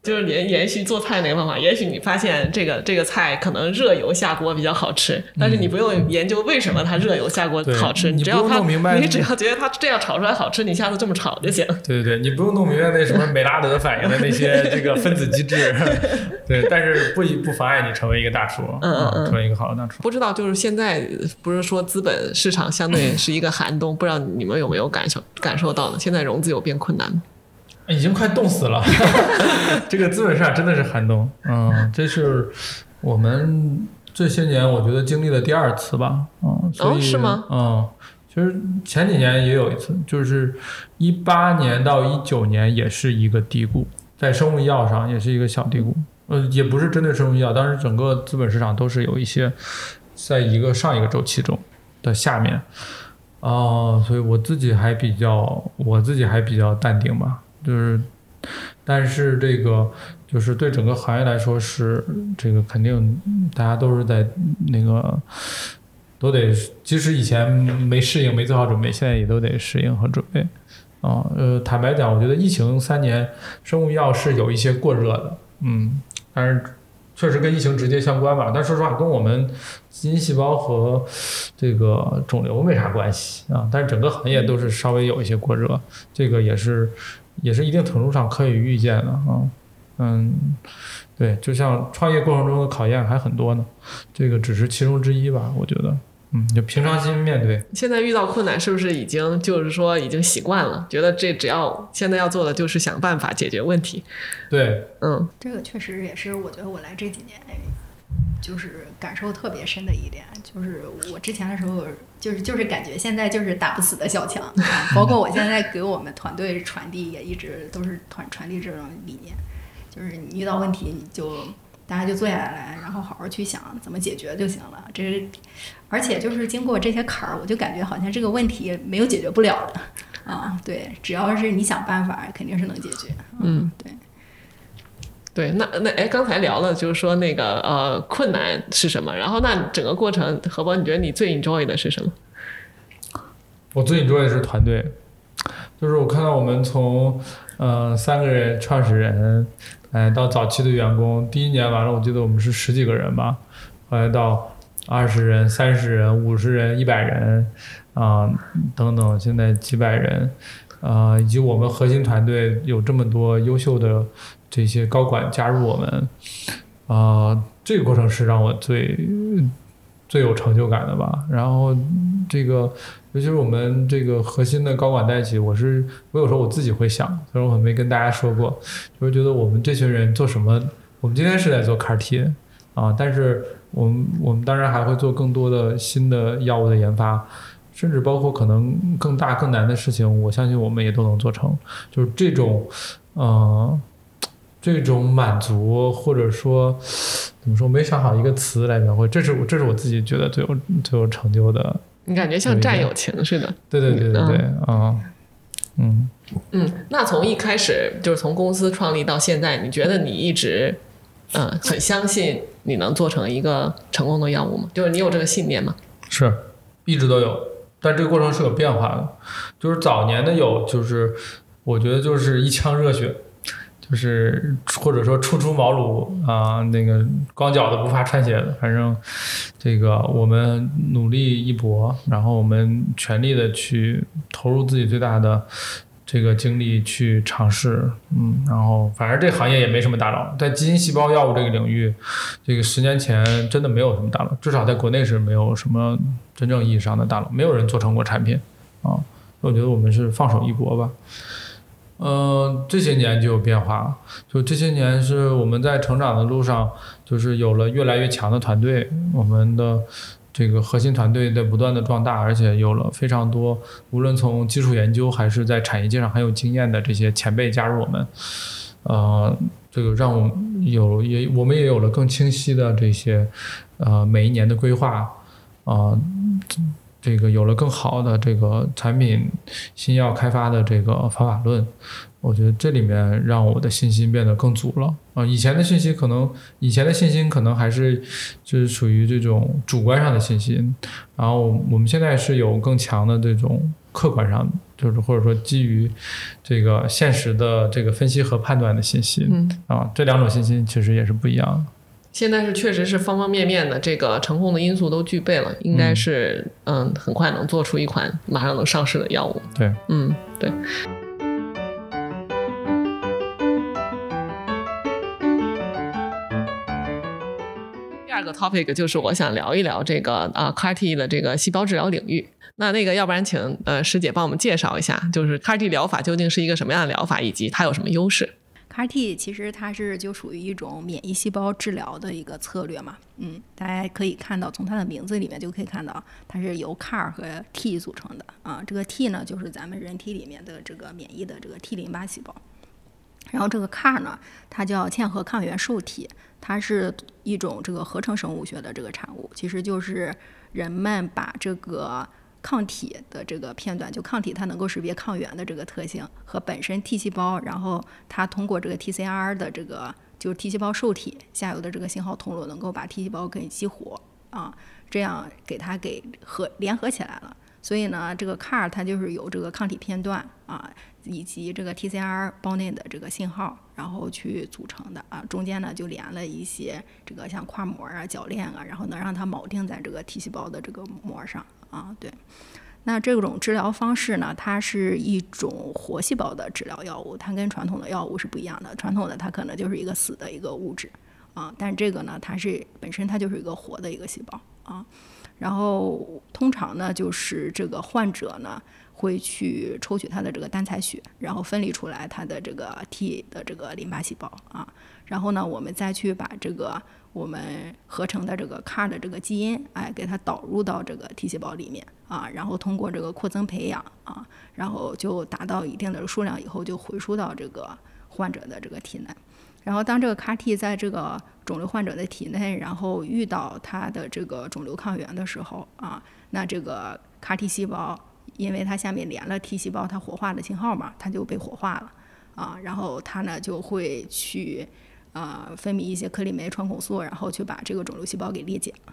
就是延延续做菜那个方法，也许你发现这个这个菜可能热油下锅比较好吃，但是你不用研究为什么它热油下锅好吃，你只要它你只要觉得它这样炒出来好吃，你下次这么炒就行。对对对，你不用弄明白那什么美拉德反应的那些这个分子机制，对，但是不不妨碍你成为一个大厨，嗯嗯嗯，成为一个好的大厨。不知道就是现在不是说资本市场相对 是一个寒冬，不知道你们有没有感受感受到呢？现在融资有变困难吗？已经快冻死了，这个资本市场真的是寒冬。嗯，这是我们这些年我觉得经历的第二次吧。嗯，哦，是吗？嗯，其实前几年也有一次，就是一八年到一九年也是一个低谷，在生物医药上也是一个小低谷。呃，也不是针对生物医药，当时整个资本市场都是有一些在一个上一个周期中的下面。哦，所以我自己还比较，我自己还比较淡定吧。就是，但是这个就是对整个行业来说是这个肯定，大家都是在那个都得，即使以前没适应、没做好准备，现在也都得适应和准备。啊，呃，坦白讲，我觉得疫情三年，生物药是有一些过热的，嗯，但是确实跟疫情直接相关吧。但说实话，跟我们基因细胞和这个肿瘤没啥关系啊。但是整个行业都是稍微有一些过热，这个也是。也是一定程度上可以预见的啊，嗯，对，就像创业过程中的考验还很多呢，这个只是其中之一吧，我觉得，嗯，就平常心面对。现在遇到困难是不是已经就是说已经习惯了？觉得这只要现在要做的就是想办法解决问题。对，嗯，这个确实也是，我觉得我来这几年。就是感受特别深的一点，就是我之前的时候，就是就是感觉现在就是打不死的小强，包括我现在给我们团队传递也一直都是传传递这种理念，就是你遇到问题你就大家就坐下来，然后好好去想怎么解决就行了。这是而且就是经过这些坎儿，我就感觉好像这个问题没有解决不了的啊。对，只要是你想办法，肯定是能解决。嗯，对。对，那那哎，刚才聊了，就是说那个呃困难是什么，然后那整个过程，何博，你觉得你最 enjoy 的是什么？我最 enjoy 的是团队，就是我看到我们从呃三个人创始人，哎到早期的员工，第一年完了，我记得我们是十几个人吧，后来到二十人、三十人、五十人、一百人啊、等等，现在几百人，啊、以及我们核心团队有这么多优秀的这些高管加入我们，啊、这个过程是让我最最有成就感的吧。然后这个，尤其是我们这个核心的高管在一起，我是我有时候我自己会想，虽然我没跟大家说过，就是觉得我们这群人做什么，我们今天是在做 CAR T 啊，但是我们我们当然还会做更多的新的药物的研发。甚至包括可能更大更难的事情，我相信我们也都能做成。就是这种，呃，这种满足，或者说怎么说，没想好一个词来描绘，这是我这是我自己觉得最有最有成就的。你感觉像战友情似的。对对对对对，啊，嗯，嗯，那从一开始就是从公司创立到现在，你觉得你一直嗯、呃很相信你能做成一个成功的药物吗？就是你有这个信念吗？是一直都有，但这个过程是有变化的。就是早年的有，就是我觉得就是一腔热血，就是或者说初出茅庐啊、那个光脚的不怕穿鞋的，反正这个我们努力一搏，然后我们全力的去投入自己最大的。这个精力去尝试，嗯，然后反正这行业也没什么大佬，在基因细胞药物这个领域，这个十年前真的没有什么大佬，至少在国内是没有什么真正意义上的大佬，没有人做成过产品啊。我觉得我们是放手一搏吧。呃，这些年就有变化，就这些年是我们在成长的路上，就是有了越来越强的团队，我们的这个核心团队在不断的壮大，而且有了非常多，无论从技术研究还是在产业界上很有经验的这些前辈加入我们，呃，这个让我有也我们也有了更清晰的这些呃每一年的规划啊、这个有了更好的这个产品新药开发的这个方法论，我觉得这里面让我的信心变得更足了。啊、以前的信息可能以前的信心可能还是就是属于这种主观上的信心，然后我们现在是有更强的这种客观上，就是或者说基于这个现实的这个分析和判断的信息嗯，啊，这两种信心其实也是不一样的。现在是确实是方方面面的这个成功的因素都具备了，应该是嗯很快能做出一款马上能上市的药物。对，嗯，对。第二个 topic 就是我想聊一聊这个啊 CAR T 的这个细胞治疗领域。那那个，要不然请呃师姐帮我们介绍一下，就是 CAR T 疗法究竟是一个什么样的疗法，以及它有什么优势？CAR T 其实它是就属于一种免疫细胞治疗的一个策略嘛，嗯，大家可以看到从它的名字里面就可以看到它是由 CAR 和 T 组成的啊，这个 T 呢就是咱们人体里面的这个免疫的这个 T 淋巴细胞，然后这个 CAR 呢它叫嵌合抗原受体，它是一种这个合成生物学的这个产物，其实就是人们把这个抗体的这个片段，就抗体它能够识别抗原的这个特性和本身 T 细胞，然后它通过这个 TCR 的这个就是 T 细胞受体下游的这个信号通路，能够把 T 细胞给激活啊，这样给它给合联合起来了。所以呢，这个 CAR 它就是由这个抗体片段啊，以及这个 TCR 包内的这个信号，然后去组成的啊，中间呢就连了一些这个像跨膜啊、铰链啊，然后能让它锚定在这个 T 细胞的这个膜上啊，对。那这种治疗方式呢，它是一种活细胞的治疗药物，它跟传统的药物是不一样的。传统的它可能就是一个死的一个物质啊，但这个呢，它是本身它就是一个活的一个细胞啊。然后通常呢，就是这个患者呢会去抽取他的这个单采血，然后分离出来他的这个 T 的这个淋巴细胞啊，然后呢，我们再去把这个我们合成的这个 CAR 的这个基因，哎，给它导入到这个 T 细胞里面啊，然后通过这个扩增培养啊，然后就达到一定的数量以后，就回输到这个患者的这个体内。然后当这个 CAR T 在这个肿瘤患者的体内，然后遇到它的这个肿瘤抗原的时候啊，那这个 CAR T 细胞，因为它下面连了 T 细胞，它活化的信号嘛，它就被活化了啊，然后它呢就会去啊分泌一些颗粒酶穿孔素，然后去把这个肿瘤细胞给裂解了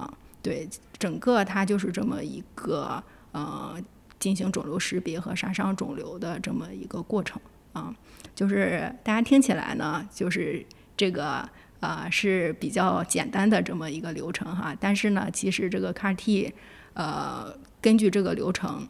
啊。对，整个它就是这么一个呃进行肿瘤识别和杀伤肿瘤的这么一个过程啊。就是大家听起来呢，就是这个呃是比较简单的这么一个流程哈。但是呢，其实这个 CAR-T 呃根据这个流程。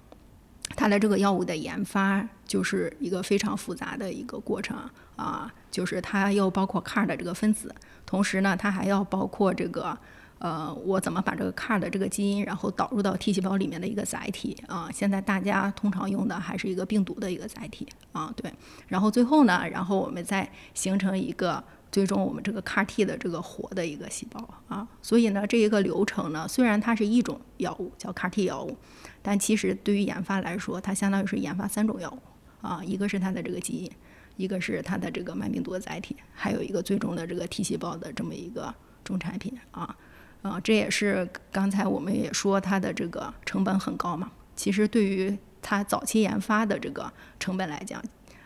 它的这个药物的研发就是一个非常复杂的一个过程啊，就是它又包括 CAR 的这个分子，同时呢，它还要包括这个呃，我怎么把这个 CAR 的这个基因然后导入到 T 细胞里面的一个载体啊。现在大家通常用的还是一个病毒的一个载体啊，对。然后最后呢，然后我们再形成一个最终我们这个 CAR-T 的这个活的一个细胞啊。所以呢，这一个流程呢，虽然它是一种药物叫 CAR-T 药物。但其实对于研发来说，它相当于是研发三种药物啊，一个是它的这个基因，一个是它的这个慢病毒的载体，还有一个最终的这个 T 细胞的这么一个终产品啊啊，这也是刚才我们也说它的这个成本很高嘛。其实对于它早期研发的这个成本来讲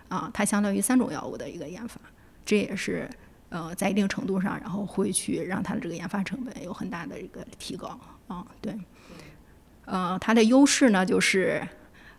啊，它相当于三种药物的一个研发，这也是呃在一定程度上，然后会去让它的这个研发成本有很大的一个提高啊，对。呃，它的优势呢，就是，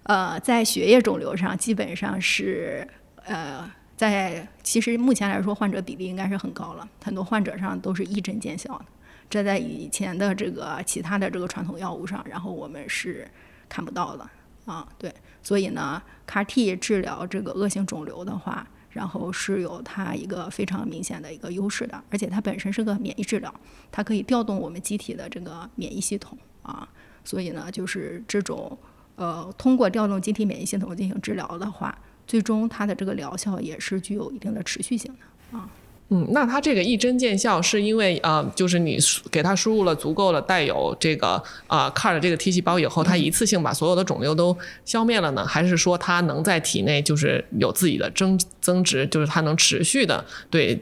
呃，在血液肿瘤上基本上是，呃，在其实目前来说，患者比例应该是很高了，很多患者上都是一针见效的，这在以前的这个其他的这个传统药物上，然后我们是看不到的啊，对，所以呢，CAR-T 治疗这个恶性肿瘤的话，然后是有它一个非常明显的一个优势的，而且它本身是个免疫治疗，它可以调动我们机体的这个免疫系统啊。所以呢，就是这种，呃，通过调动机体免疫系统进行治疗的话，最终它的这个疗效也是具有一定的持续性的啊。嗯，那它这个一针见效，是因为呃，就是你给它输入了足够的带有这个啊 CAR 的这个 T 细胞以后，它一次性把所有的肿瘤都消灭了呢？还是说它能在体内就是有自己的增增值，就是它能持续的对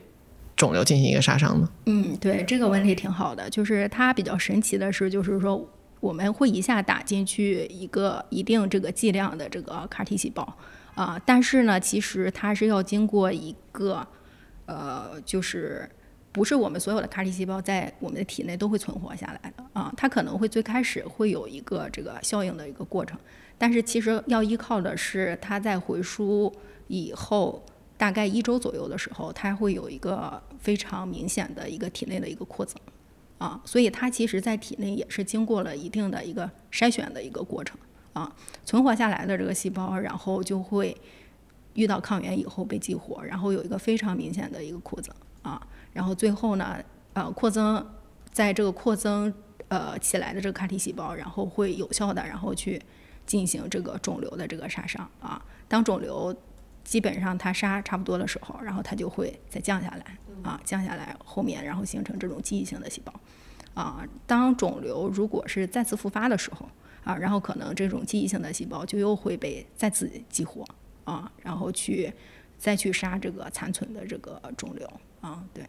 肿瘤进行一个杀伤呢？嗯，对，这个问题挺好的。就是它比较神奇的是，就是说。我们会一下打进去一个一定这个剂量的这个 CAR-T 细胞啊，但是呢，其实它是要经过一个呃，就是不是我们所有的 CAR-T 细胞在我们的体内都会存活下来的啊，它可能会最开始会有一个这个效应的一个过程，但是其实要依靠的是它在回输以后大概一周左右的时候，它会有一个非常明显的一个体内的一个扩增。啊，所以它其实，在体内也是经过了一定的一个筛选的一个过程啊，存活下来的这个细胞，然后就会遇到抗原以后被激活，然后有一个非常明显的一个扩增啊，然后最后呢，呃，扩增在这个扩增呃起来的这个抗体细胞，然后会有效的，然后去进行这个肿瘤的这个杀伤啊，当肿瘤基本上它杀差不多的时候，然后它就会再降下来。啊，降下来后面，然后形成这种记忆性的细胞。啊，当肿瘤如果是再次复发的时候，啊，然后可能这种记忆性的细胞就又会被再次激活，啊，然后去再去杀这个残存的这个肿瘤。啊，对，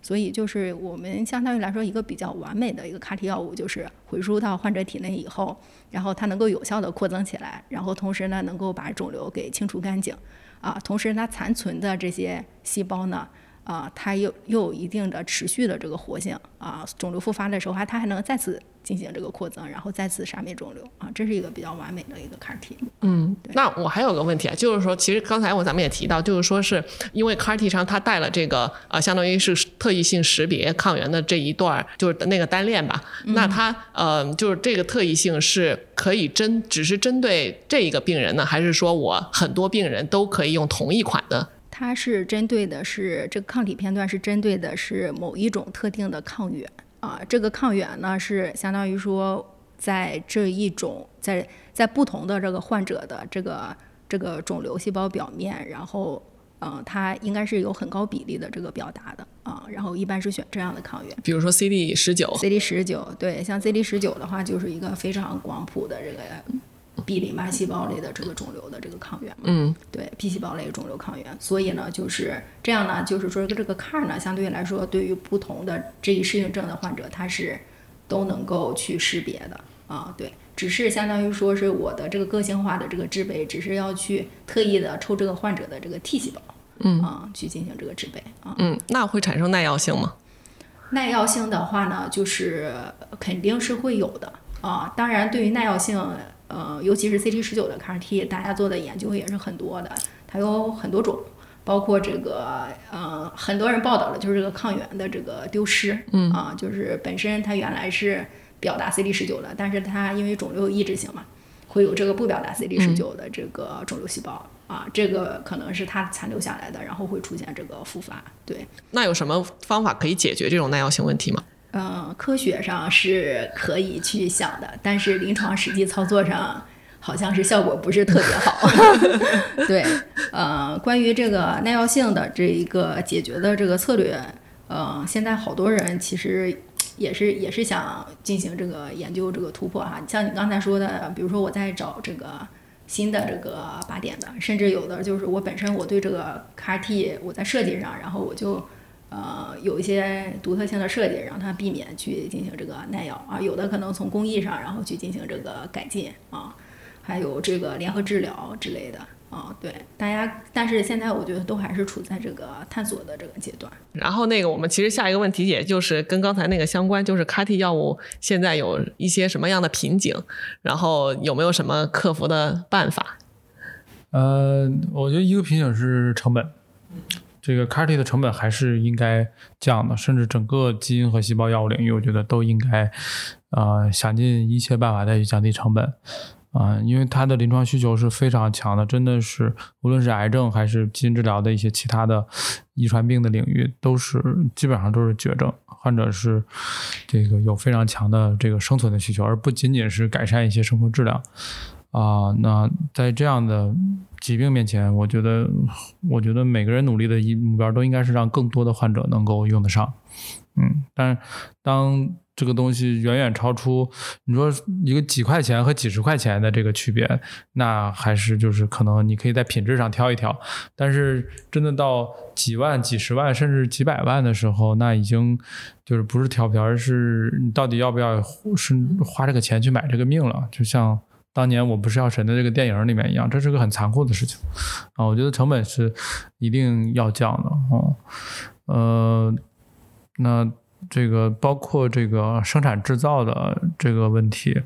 所以就是我们相当于来说一个比较完美的一个 CAR-T 药物，就是回输到患者体内以后，然后它能够有效的扩增起来，然后同时呢能够把肿瘤给清除干净。啊，同时它残存的这些细胞呢。啊，它又又有一定的持续的这个活性啊，肿瘤复发的时候还它还能再次进行这个扩增，然后再次杀灭肿瘤啊，这是一个比较完美的一个 CAR-T。嗯，那我还有个问题啊，就是说，其实刚才我咱们也提到，就是说是因为 CAR-T 上它带了这个啊，相当于是特异性识别抗原的这一段，就是那个单链吧。那它呃，就是这个特异性是可以针只是针对这一个病人呢，还是说我很多病人都可以用同一款的？它是针对的是这个抗体片段，是针对的是某一种特定的抗原啊。这个抗原呢，是相当于说，在这一种在在不同的这个患者的这个这个肿瘤细胞表面，然后嗯，它应该是有很高比例的这个表达的啊。然后一般是选这样的抗原，比如说 CD 十九，CD 十九，对，像 CD 十九的话，就是一个非常广谱的这个。B 淋巴细胞类的这个肿瘤的这个抗原，嗯，对，B 细胞类肿瘤抗原，所以呢，就是这样呢，就是说这个 CAR 呢，相对来说，对于不同的这一适应症的患者，它是都能够去识别的啊，对，只是相当于说是我的这个个性化的这个制备，只是要去特意的抽这个患者的这个 T 细胞，嗯啊，去进行这个制备啊。嗯，那会产生耐药性吗？耐药性的话呢，就是肯定是会有的啊。当然，对于耐药性，呃，尤其是 CT 十九的 CAR-T，大家做的研究也是很多的，它有很多种，包括这个呃，很多人报道的就是这个抗原的这个丢失，嗯啊，就是本身它原来是表达 CD 十九的，但是它因为肿瘤抑制性嘛，会有这个不表达 CD 十九的这个肿瘤细胞。啊，这个可能是它残留下来的，然后会出现这个复发。对，那有什么方法可以解决这种耐药性问题吗？嗯，科学上是可以去想的，但是临床实际操作上好像是效果不是特别好。对，呃，关于这个耐药性的这一个解决的这个策略，呃，现在好多人其实也是也是想进行这个研究这个突破哈。像你刚才说的，比如说我在找这个。新的这个靶点的，甚至有的就是我本身我对这个 CAR-T 我在设计上，然后我就呃有一些独特性的设计，让它避免去进行这个耐药啊。有的可能从工艺上，然后去进行这个改进啊，还有这个联合治疗之类的。啊，对，大家，但是现在我觉得都还是处在这个探索的这个阶段。然后那个，我们其实下一个问题，也就是跟刚才那个相关，就是 CAR-T 药物现在有一些什么样的瓶颈，然后有没有什么克服的办法？呃，我觉得一个瓶颈是成本，这个 CAR-T 的成本还是应该降的，甚至整个基因和细胞药物领域，我觉得都应该呃想尽一切办法再去降低成本。啊，因为它的临床需求是非常强的，真的是无论是癌症还是基因治疗的一些其他的遗传病的领域，都是基本上都是绝症，患者是这个有非常强的这个生存的需求，而不仅仅是改善一些生活质量。啊，那在这样的疾病面前，我觉得，我觉得每个人努力的一目标都应该是让更多的患者能够用得上。嗯，但当这个东西远远超出你说一个几块钱和几十块钱的这个区别，那还是就是可能你可以在品质上挑一挑。但是真的到几万、几十万甚至几百万的时候，那已经就是不是挑不挑，而是你到底要不要是花这个钱去买这个命了。就像当年我不是药神的这个电影里面一样，这是个很残酷的事情啊。我觉得成本是一定要降的哦，呃，那。这个包括这个生产制造的这个问题，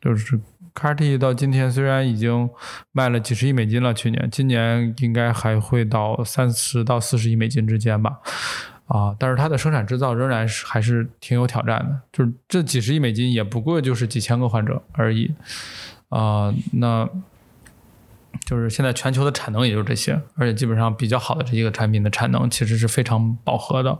就是 CAR-T 到今天虽然已经卖了几十亿美金了，去年今年应该还会到三十到四十亿美金之间吧，啊，但是它的生产制造仍然是还是挺有挑战的，就是这几十亿美金也不过就是几千个患者而已，啊，那就是现在全球的产能也就这些，而且基本上比较好的这些个产品的产能其实是非常饱和的。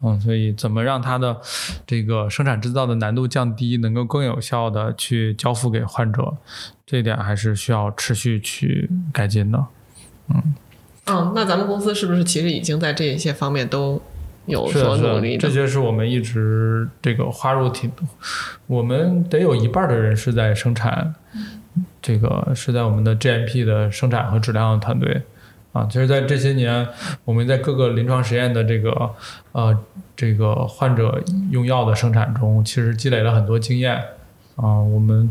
嗯，所以怎么让它的这个生产制造的难度降低，能够更有效的去交付给患者，这一点还是需要持续去改进的。嗯，嗯，那咱们公司是不是其实已经在这些方面都有所努力？这些是我们一直这个花入挺，我们得有一半的人是在生产，这个是在我们的 GMP 的生产和质量团队。啊，其实，在这些年，我们在各个临床实验的这个呃这个患者用药的生产中，其实积累了很多经验。啊，我们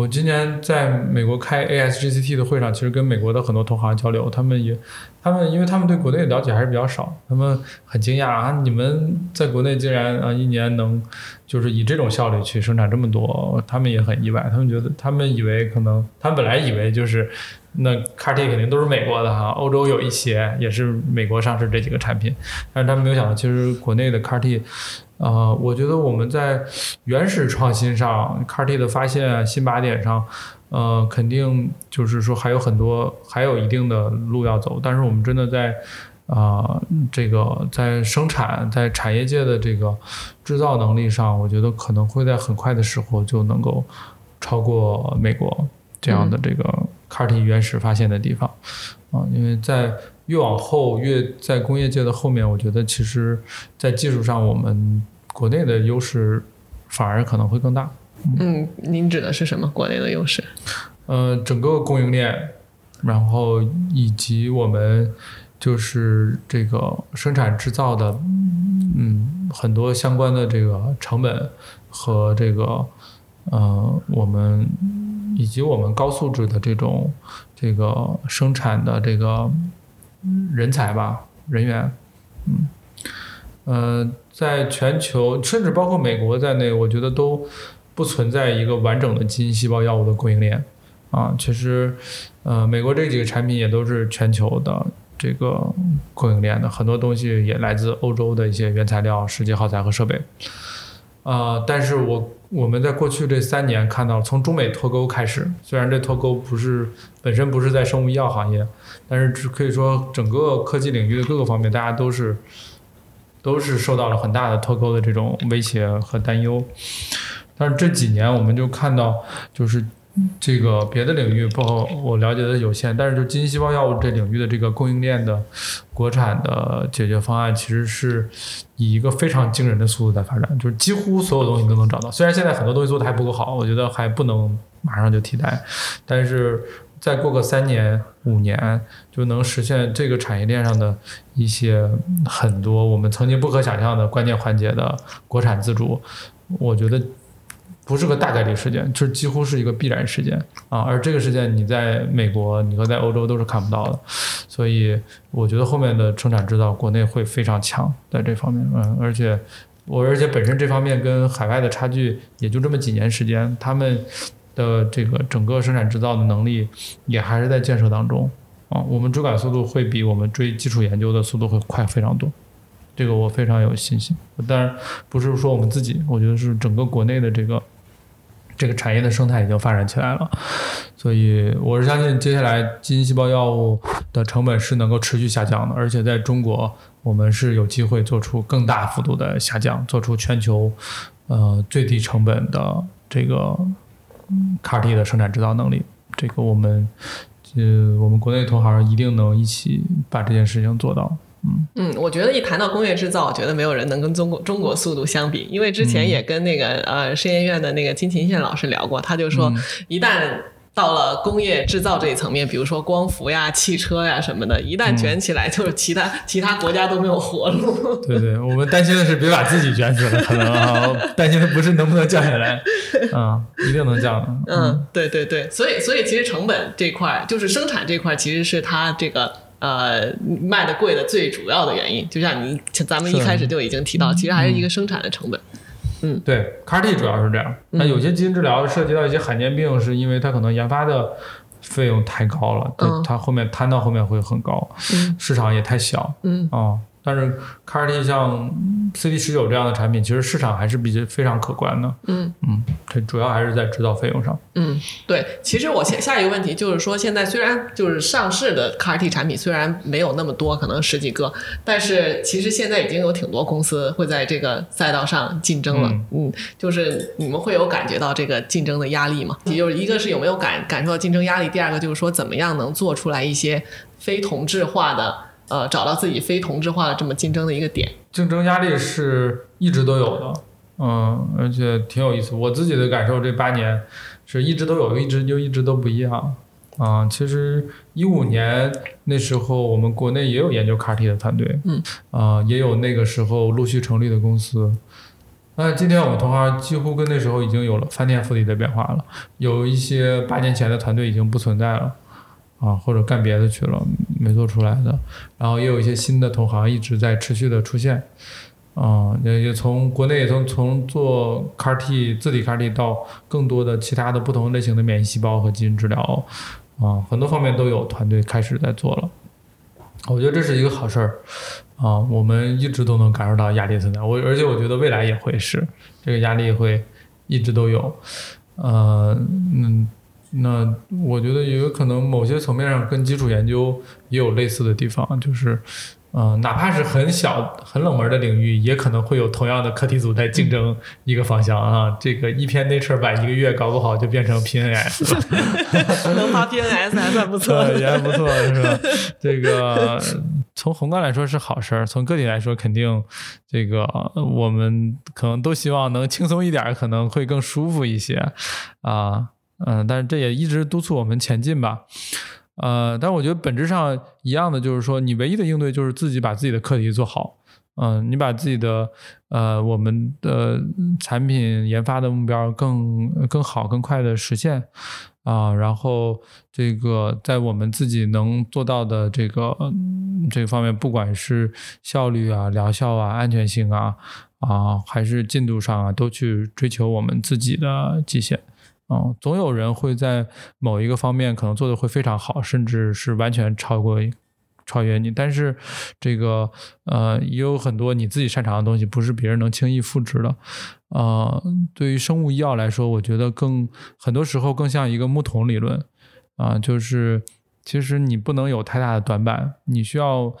我今年在美国开 ASGCT 的会上，其实跟美国的很多同行交流，他们也，他们因为他们对国内的了解还是比较少，他们很惊讶啊，你们在国内竟然啊一年能就是以这种效率去生产这么多，他们也很意外，他们觉得他们以为可能，他们本来以为就是。那 CAR-T 肯定都是美国的哈，欧洲有一些也是美国上市这几个产品，但是他们没有想到，其实国内的 CAR-T，呃，我觉得我们在原始创新上，CAR-T 的发现新靶点上，呃，肯定就是说还有很多，还有一定的路要走。但是我们真的在啊，这个在生产在产业界的这个制造能力上，我觉得可能会在很快的时候就能够超过美国这样的这个。CAR-T 原始发现的地方，啊，因为在越往后越在工业界的后面，我觉得其实，在技术上我们国内的优势反而可能会更大。嗯，您指的是什么？国内的优势？呃，整个供应链，然后以及我们就是这个生产制造的，嗯，很多相关的这个成本和这个，呃，我们。以及我们高素质的这种这个生产的这个人才吧，人员，嗯，呃，在全球，甚至包括美国在内，我觉得都不存在一个完整的基因细胞药物的供应链啊。其实，呃，美国这几个产品也都是全球的这个供应链的，很多东西也来自欧洲的一些原材料、实际耗材和设备。呃，但是我我们在过去这三年看到，从中美脱钩开始，虽然这脱钩不是本身不是在生物医药行业，但是只可以说整个科技领域的各个方面，大家都是都是受到了很大的脱钩的这种威胁和担忧。但是这几年我们就看到，就是这个别的领域，包括我了解的有限，但是就基因细胞药物这领域的这个供应链的国产的解决方案，其实是以一个非常惊人的速度在发展，就是几乎所有东西都能找到。虽然现在很多东西做的还不够好，我觉得还不能马上就替代，但是再过个三年五年，就能实现这个产业链上的一些很多我们曾经不可想象的关键环节的国产自主，我觉得。不是个大概率事件，这几乎是一个必然事件啊！而这个事件你在美国，你和在欧洲都是看不到的，所以我觉得后面的生产制造国内会非常强在这方面，嗯，而且我而且本身这方面跟海外的差距也就这么几年时间，他们的这个整个生产制造的能力也还是在建设当中啊，我们追赶速度会比我们追基础研究的速度会快非常多。这个我非常有信心，当然不是说我们自己，我觉得是整个国内的这个。这个产业的生态已经发展起来了，所以我是相信接下来基因细胞药物的成本是能够持续下降的，而且在中国，我们是有机会做出更大幅度的下降，做出全球呃最低成本的这个 CAR-T 的生产制造能力。这个我们呃我们国内同行一定能一起把这件事情做到。嗯嗯，我觉得一谈到工业制造，我觉得没有人能跟中国中国速度相比，因为之前也跟那个呃实验院的那个金琴宪老师聊过，他就说一旦到了工业制造这一层面，比如说光伏呀、汽车呀什么的，一旦卷起来，就是其他其他国家都没有活路。对对，我们担心的是别把自己卷死了，可能啊，担心的不是能不能降下来，啊，一定能降的。嗯，对对对，所以所以其实成本这块，就是生产这块，其实是它这个。呃，卖的贵的最主要的原因，就像你咱们一开始就已经提到，其实还是一个生产的成本。嗯，对，CAR-T 主要是这样。那有些基因治疗涉及到一些罕见病，是因为它可能研发的费用太高了，它它后面摊到后面会很高，市场也太小。嗯啊。但是 CAR-T 像 CD 十九这样的产品，其实市场还是比较非常可观的。嗯嗯，它主要还是在制造费用上。嗯，对。其实我下下一个问题就是说，现在虽然就是上市的 CAR-T 产品虽然没有那么多，可能十几个，但是其实现在已经有挺多公司会在这个赛道上竞争了。嗯，就是你们会有感觉到这个竞争的压力吗？也就是一个是有没有感感受到竞争压力，第二个就是说怎么样能做出来一些非同质化的。呃，找到自己非同质化的这么竞争的一个点，竞争压力是一直都有的，嗯，而且挺有意思。我自己的感受，这八年是一直都有，一直就一直都不一样。啊，其实一五年那时候，我们国内也有研究 CAR-T 的团队，嗯，啊，也有那个时候陆续成立的公司。那今天我们同行几乎跟那时候已经有了翻天覆地的变化了，有一些八年前的团队已经不存在了。啊，或者干别的去了，没做出来的，然后也有一些新的同行一直在持续的出现，啊，也也从国内也从从做 CAR-T 自体 CAR-T 到更多的其他的不同类型的免疫细胞和基因治疗，啊，很多方面都有团队开始在做了，我觉得这是一个好事儿，啊，我们一直都能感受到压力存在，我而且我觉得未来也会是这个压力会一直都有，呃，嗯。那我觉得也有可能，某些层面上跟基础研究也有类似的地方，就是，嗯，哪怕是很小、很冷门的领域，也可能会有同样的课题组在竞争一个方向啊。这个一篇 Nature 版一个月搞不好就变成 PNS 了，能发 PNS 还算不错，也还不错，是吧？这个从宏观来说是好事儿，从个体来说肯定，这个我们可能都希望能轻松一点，可能会更舒服一些啊。嗯，但是这也一直督促我们前进吧，呃，但我觉得本质上一样的，就是说你唯一的应对就是自己把自己的课题做好，嗯，你把自己的呃我们的产品研发的目标更更好、更快的实现。啊，然后这个在我们自己能做到的这个嗯这方面，不管是效率啊、疗效啊、安全性啊啊，还是进度上啊，都去追求我们自己的极限。嗯，总有人会在某一个方面可能做的会非常好，甚至是完全超过。超越你，但是这个呃，也有很多你自己擅长的东西，不是别人能轻易复制的。呃，对于生物医药来说，我觉得更很多时候更像一个木桶理论啊，就是其实你不能有太大的短板，你需要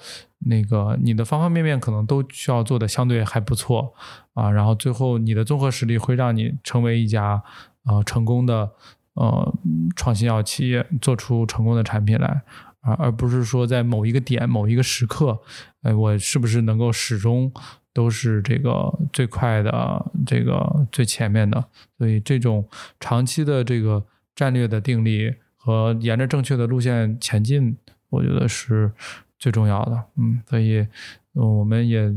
那个你的方方面面可能都需要做的相对还不错啊，然后最后你的综合实力会让你成为一家呃成功的呃创新药企业，做出成功的产品来。而而不是说在某一个点、某一个时刻，哎，我是不是能够始终都是这个最快的、这个最前面的？所以，这种长期的这个战略的定力和沿着正确的路线前进，我觉得是最重要的。嗯，所以我们也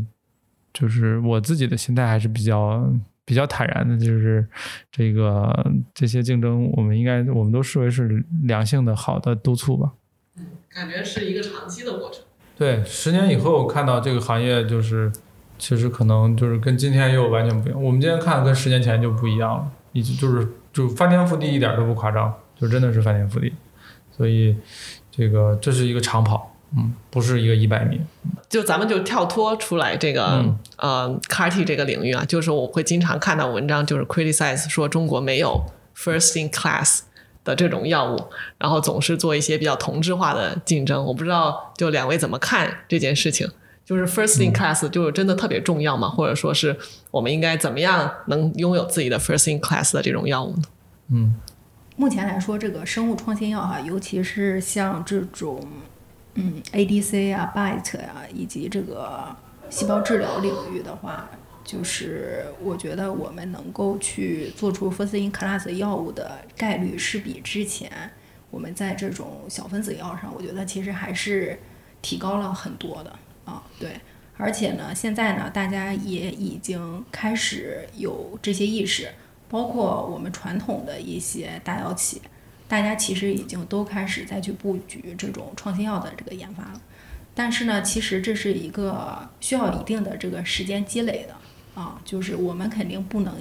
就是我自己的心态还是比较比较坦然的，就是这个这些竞争，我们应该我们都视为是良性的、好的督促吧。嗯感觉是一个长期的过程。对，十年以后看到这个行业，就是其实可能就是跟今天又完全不一样。我们今天看跟十年前就不一样了，已经就是就翻天覆地，一点都不夸张，就真的是翻天覆地。所以这个这是一个长跑，嗯，不是一个一百米。就咱们就跳脱出来这个呃 CAR-T 这个领域啊，就是我会经常看到文章，就是 criticize 说中国没有 first in class。的这种药物，然后总是做一些比较同质化的竞争，我不知道就两位怎么看这件事情？就是 first in class 就是真的特别重要吗？或者说是我们应该怎么样能拥有自己的 first in class 的这种药物呢？嗯，目前来说，这个生物创新药哈，尤其是像这种嗯 ADC 啊、BiTE 啊，以及这个细胞治疗领域的话。就是我觉得我们能够去做出 first in class 药物的概率是比之前我们在这种小分子药上，我觉得其实还是提高了很多的啊。对，而且呢，现在呢，大家也已经开始有这些意识，包括我们传统的一些大药企，大家其实已经都开始再去布局这种创新药的这个研发了。但是呢，其实这是一个需要一定的这个时间积累的。啊，就是我们肯定不能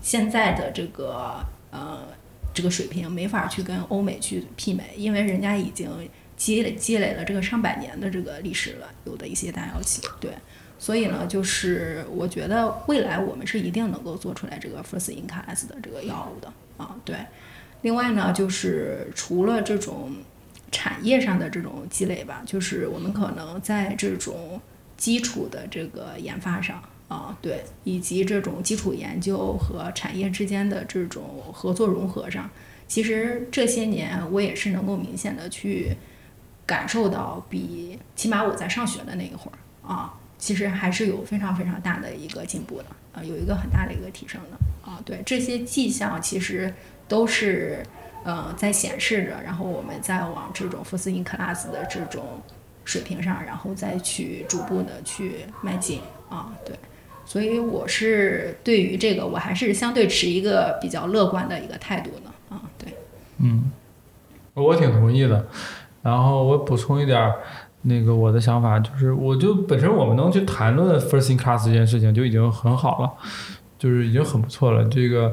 现在的这个呃这个水平没法去跟欧美去媲美，因为人家已经积累积累了这个上百年的这个历史了，有的一些大药企，对，所以呢，就是我觉得未来我们是一定能够做出来这个 first in class 的这个药物的啊，对。另外呢，就是除了这种产业上的这种积累吧，就是我们可能在这种基础的这个研发上。啊，对，以及这种基础研究和产业之间的这种合作融合上，其实这些年我也是能够明显的去感受到，比起码我在上学的那一会儿啊，其实还是有非常非常大的一个进步的啊，有一个很大的一个提升的啊，对，这些迹象其实都是呃在显示着，然后我们再往这种 first in class 的这种水平上，然后再去逐步的去迈进啊，对。所以我是对于这个，我还是相对持一个比较乐观的一个态度的啊，对，嗯，我挺同意的。然后我补充一点儿，那个我的想法就是，我就本身我们能去谈论 first in class 这件事情就已经很好了，就是已经很不错了。这个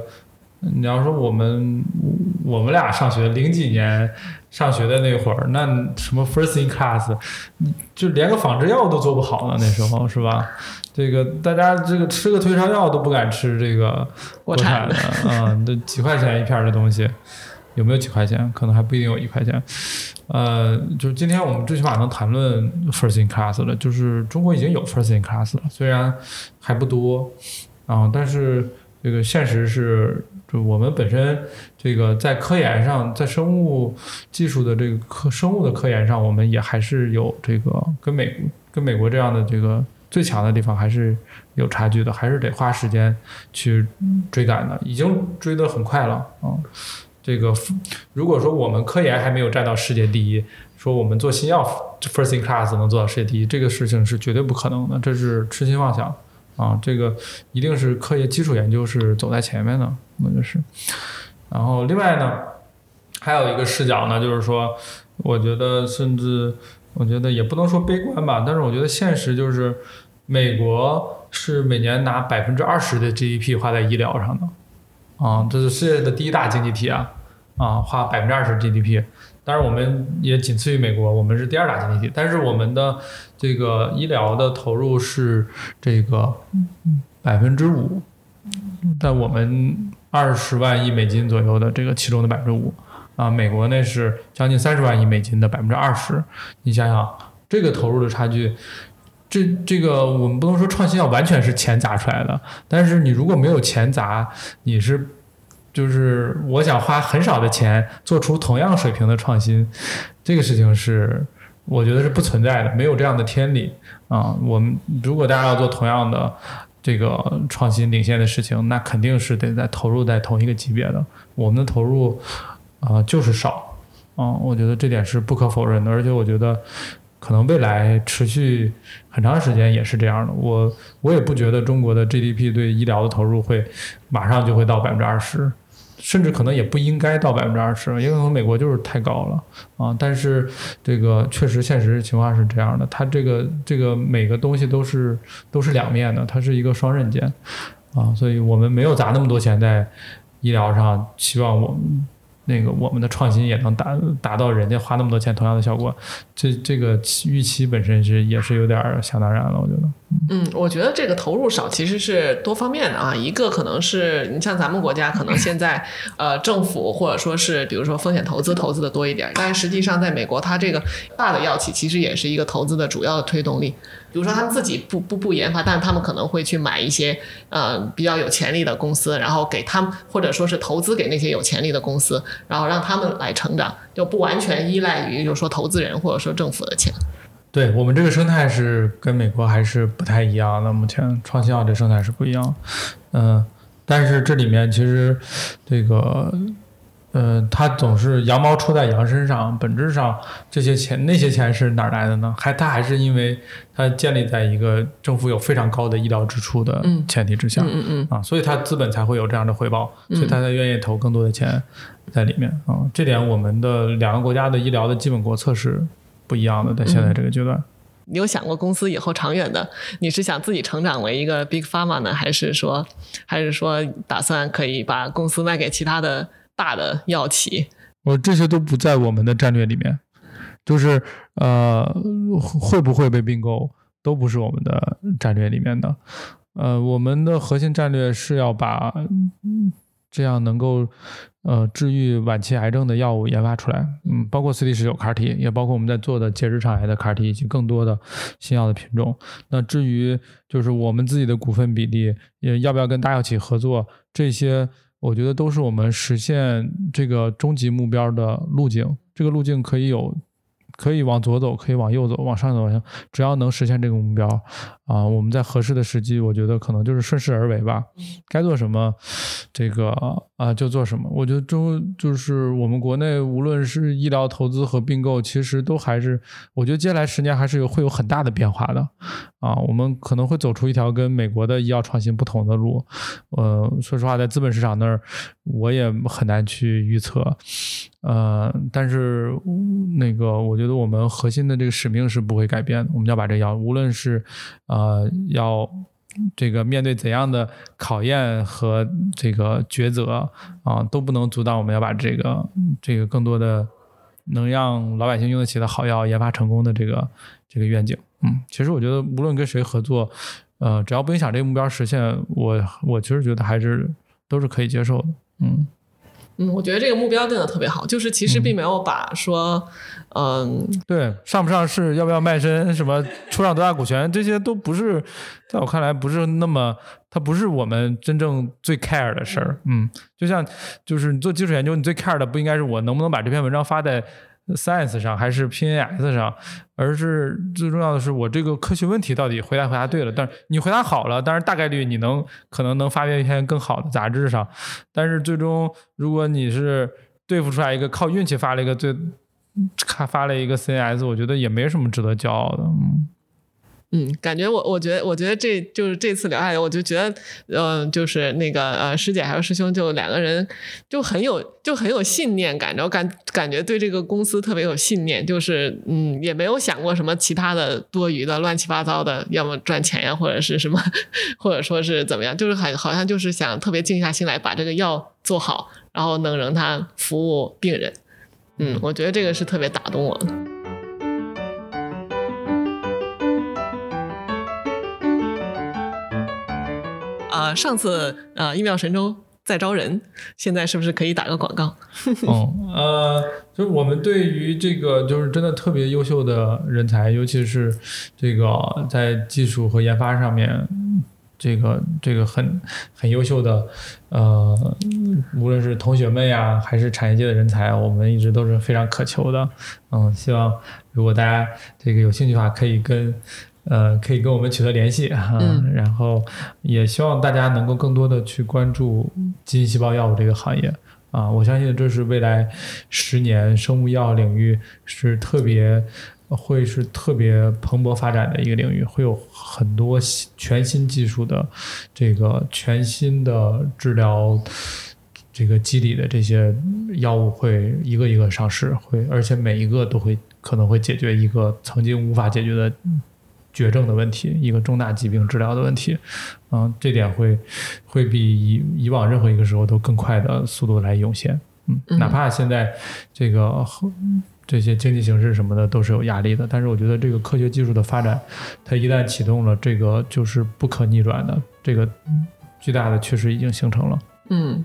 你要说我们我们俩上学零几年上学的那会儿，那什么 first in class，就连个仿制药都做不好呢，那时候是吧？这个大家这个吃个退烧药都不敢吃这个国产的嗯，这几块钱一片的东西，有没有几块钱？可能还不一定有一块钱。呃，就是今天我们最起码能谈论 first in class 了，就是中国已经有 first in class 了，虽然还不多啊，但是这个现实是，就我们本身这个在科研上，在生物技术的这个科生物的科研上，我们也还是有这个跟美跟美国这样的这个。最强的地方还是有差距的，还是得花时间去追赶的。已经追得很快了啊，这个如果说我们科研还没有占到世界第一，说我们做新药 first in class 能做到世界第一，这个事情是绝对不可能的，这是痴心妄想啊！这个一定是科研基础研究是走在前面的，那就是。然后另外呢，还有一个视角呢，就是说，我觉得甚至我觉得也不能说悲观吧，但是我觉得现实就是，美国是每年拿百分之二十的 GDP 花在医疗上的。啊，这是世界的第一大经济体啊，啊，花百分之二十 GDP，当然我们也仅次于美国，我们是第二大经济体，但是我们的这个医疗的投入是这个百分之五，在我们二十万亿美金左右的这个其中的百分之五，啊，美国那是将近三十万亿美金的百分之二十，你想想这个投入的差距。这这个我们不能说创新药完全是钱砸出来的，但是你如果没有钱砸，你是就是我想花很少的钱做出同样水平的创新，这个事情是我觉得是不存在的，没有这样的天理啊。我们如果大家要做同样的这个创新领先的事情，那肯定是得在投入在同一个级别的。我们的投入啊就是少啊，我觉得这点是不可否认的，而且我觉得。可能未来持续很长时间也是这样的。我我也不觉得中国的 GDP 对医疗的投入会马上就会到百分之二十，甚至可能也不应该到百分之二十，也可能美国就是太高了啊。但是这个确实现实情况是这样的，它这个这个每个东西都是都是两面的，它是一个双刃剑啊。所以我们没有砸那么多钱在医疗上，希望我们。那个我们的创新也能达达到人家花那么多钱同样的效果，这这个预期本身是也是有点想当然了，我觉得。嗯，我觉得这个投入少其实是多方面的啊，一个可能是你像咱们国家可能现在呃政府或者说是比如说风险投资投资的多一点，但实际上在美国它这个大的药企其实也是一个投资的主要的推动力。比如说他们自己不不不研发，但是他们可能会去买一些呃比较有潜力的公司，然后给他们或者说是投资给那些有潜力的公司，然后让他们来成长，就不完全依赖于就是说投资人或者说政府的钱。对我们这个生态是跟美国还是不太一样的，目前创新药这生态是不一样，嗯，但是这里面其实这个。呃，他总是羊毛出在羊身上，本质上这些钱那些钱是哪来的呢？还他还是因为他建立在一个政府有非常高的医疗支出的前提之下，嗯嗯啊，所以他资本才会有这样的回报，所以他才愿意投更多的钱在里面啊。这点我们的两个国家的医疗的基本国策是不一样的，在现在这个阶段。你有想过公司以后长远的，你是想自己成长为一个 big pharma 呢，还是说，还是说打算可以把公司卖给其他的？大的药企，我这些都不在我们的战略里面，就是呃会不会被并购都不是我们的战略里面的，呃我们的核心战略是要把这样能够呃治愈晚期癌症的药物研发出来，嗯，包括 CD 十九 CAR-T，也包括我们在做的结直肠癌的 CAR-T 以及更多的新药的品种。那至于就是我们自己的股份比例，也要不要跟大药企合作这些。我觉得都是我们实现这个终极目标的路径。这个路径可以有。可以往左走，可以往右走，往上走，只要能实现这个目标啊，我们在合适的时机，我觉得可能就是顺势而为吧。该做什么，这个啊就做什么。我觉得中就是我们国内无论是医疗投资和并购，其实都还是，我觉得接下来十年还是有会有很大的变化的啊。我们可能会走出一条跟美国的医药创新不同的路。呃，说实话，在资本市场那儿，我也很难去预测。呃，但是那个，我觉得我们核心的这个使命是不会改变的。我们要把这药，无论是呃要这个面对怎样的考验和这个抉择啊，都不能阻挡我们要把这个这个更多的能让老百姓用得起的好药研发成功的这个这个愿景。嗯，其实我觉得无论跟谁合作，呃，只要不影响这个目标实现，我我其实觉得还是都是可以接受的。嗯。嗯，我觉得这个目标定的特别好，就是其实并没有把说，嗯，对，上不上市，要不要卖身，什么 出让多大股权，这些都不是，在我看来不是那么，它不是我们真正最 care 的事儿。嗯，就像就是你做基础研究，你最 care 的不应该是我能不能把这篇文章发在。Science 上还是 PNS 上，而是最重要的是我这个科学问题到底回答回答对了。但是你回答好了，但是大概率你能可能能发表一篇更好的杂志上。但是最终如果你是对付出来一个靠运气发了一个最，发了一个 CNS，我觉得也没什么值得骄傲的。嗯。嗯，感觉我我觉得我觉得这就是这次聊下来，我就觉得，嗯，就是那个呃师姐还有师兄，就两个人就很有就很有信念感，然后感感觉对这个公司特别有信念，就是嗯也没有想过什么其他的多余的乱七八糟的，要么赚钱呀，或者是什么，或者说是怎么样，就是很好像就是想特别静下心来把这个药做好，然后能让他服务病人。嗯，我觉得这个是特别打动我的。啊，上次啊，一秒神州在招人，现在是不是可以打个广告？哦，呃，就是我们对于这个就是真的特别优秀的人才，尤其是这个在技术和研发上面，这个这个很很优秀的，呃，无论是同学们呀，还是产业界的人才，我们一直都是非常渴求的。嗯，希望如果大家这个有兴趣的话，可以跟。呃，可以跟我们取得联系哈，然后也希望大家能够更多的去关注基因细胞药物这个行业啊，我相信这是未来十年生物药领域是特别会是特别蓬勃发展的一个领域，会有很多全新技术的这个全新的治疗这个机理的这些药物会一个一个上市，会而且每一个都会可能会解决一个曾经无法解决的。绝症的问题，一个重大疾病治疗的问题，嗯，这点会会比以以往任何一个时候都更快的速度来涌现，嗯，哪怕现在这个这些经济形势什么的都是有压力的，但是我觉得这个科学技术的发展，它一旦启动了，这个就是不可逆转的，这个巨大的趋势已经形成了，嗯。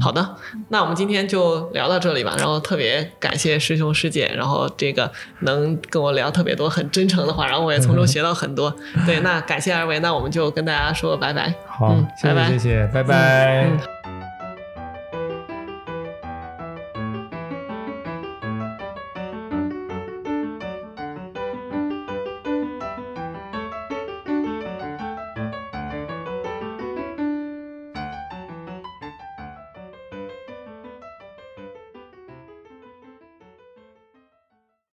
好的，那我们今天就聊到这里吧。然后特别感谢师兄师姐，然后这个能跟我聊特别多很真诚的话，然后我也从中学到很多。对，那感谢二位，那我们就跟大家说拜拜。好，谢谢谢谢，拜拜。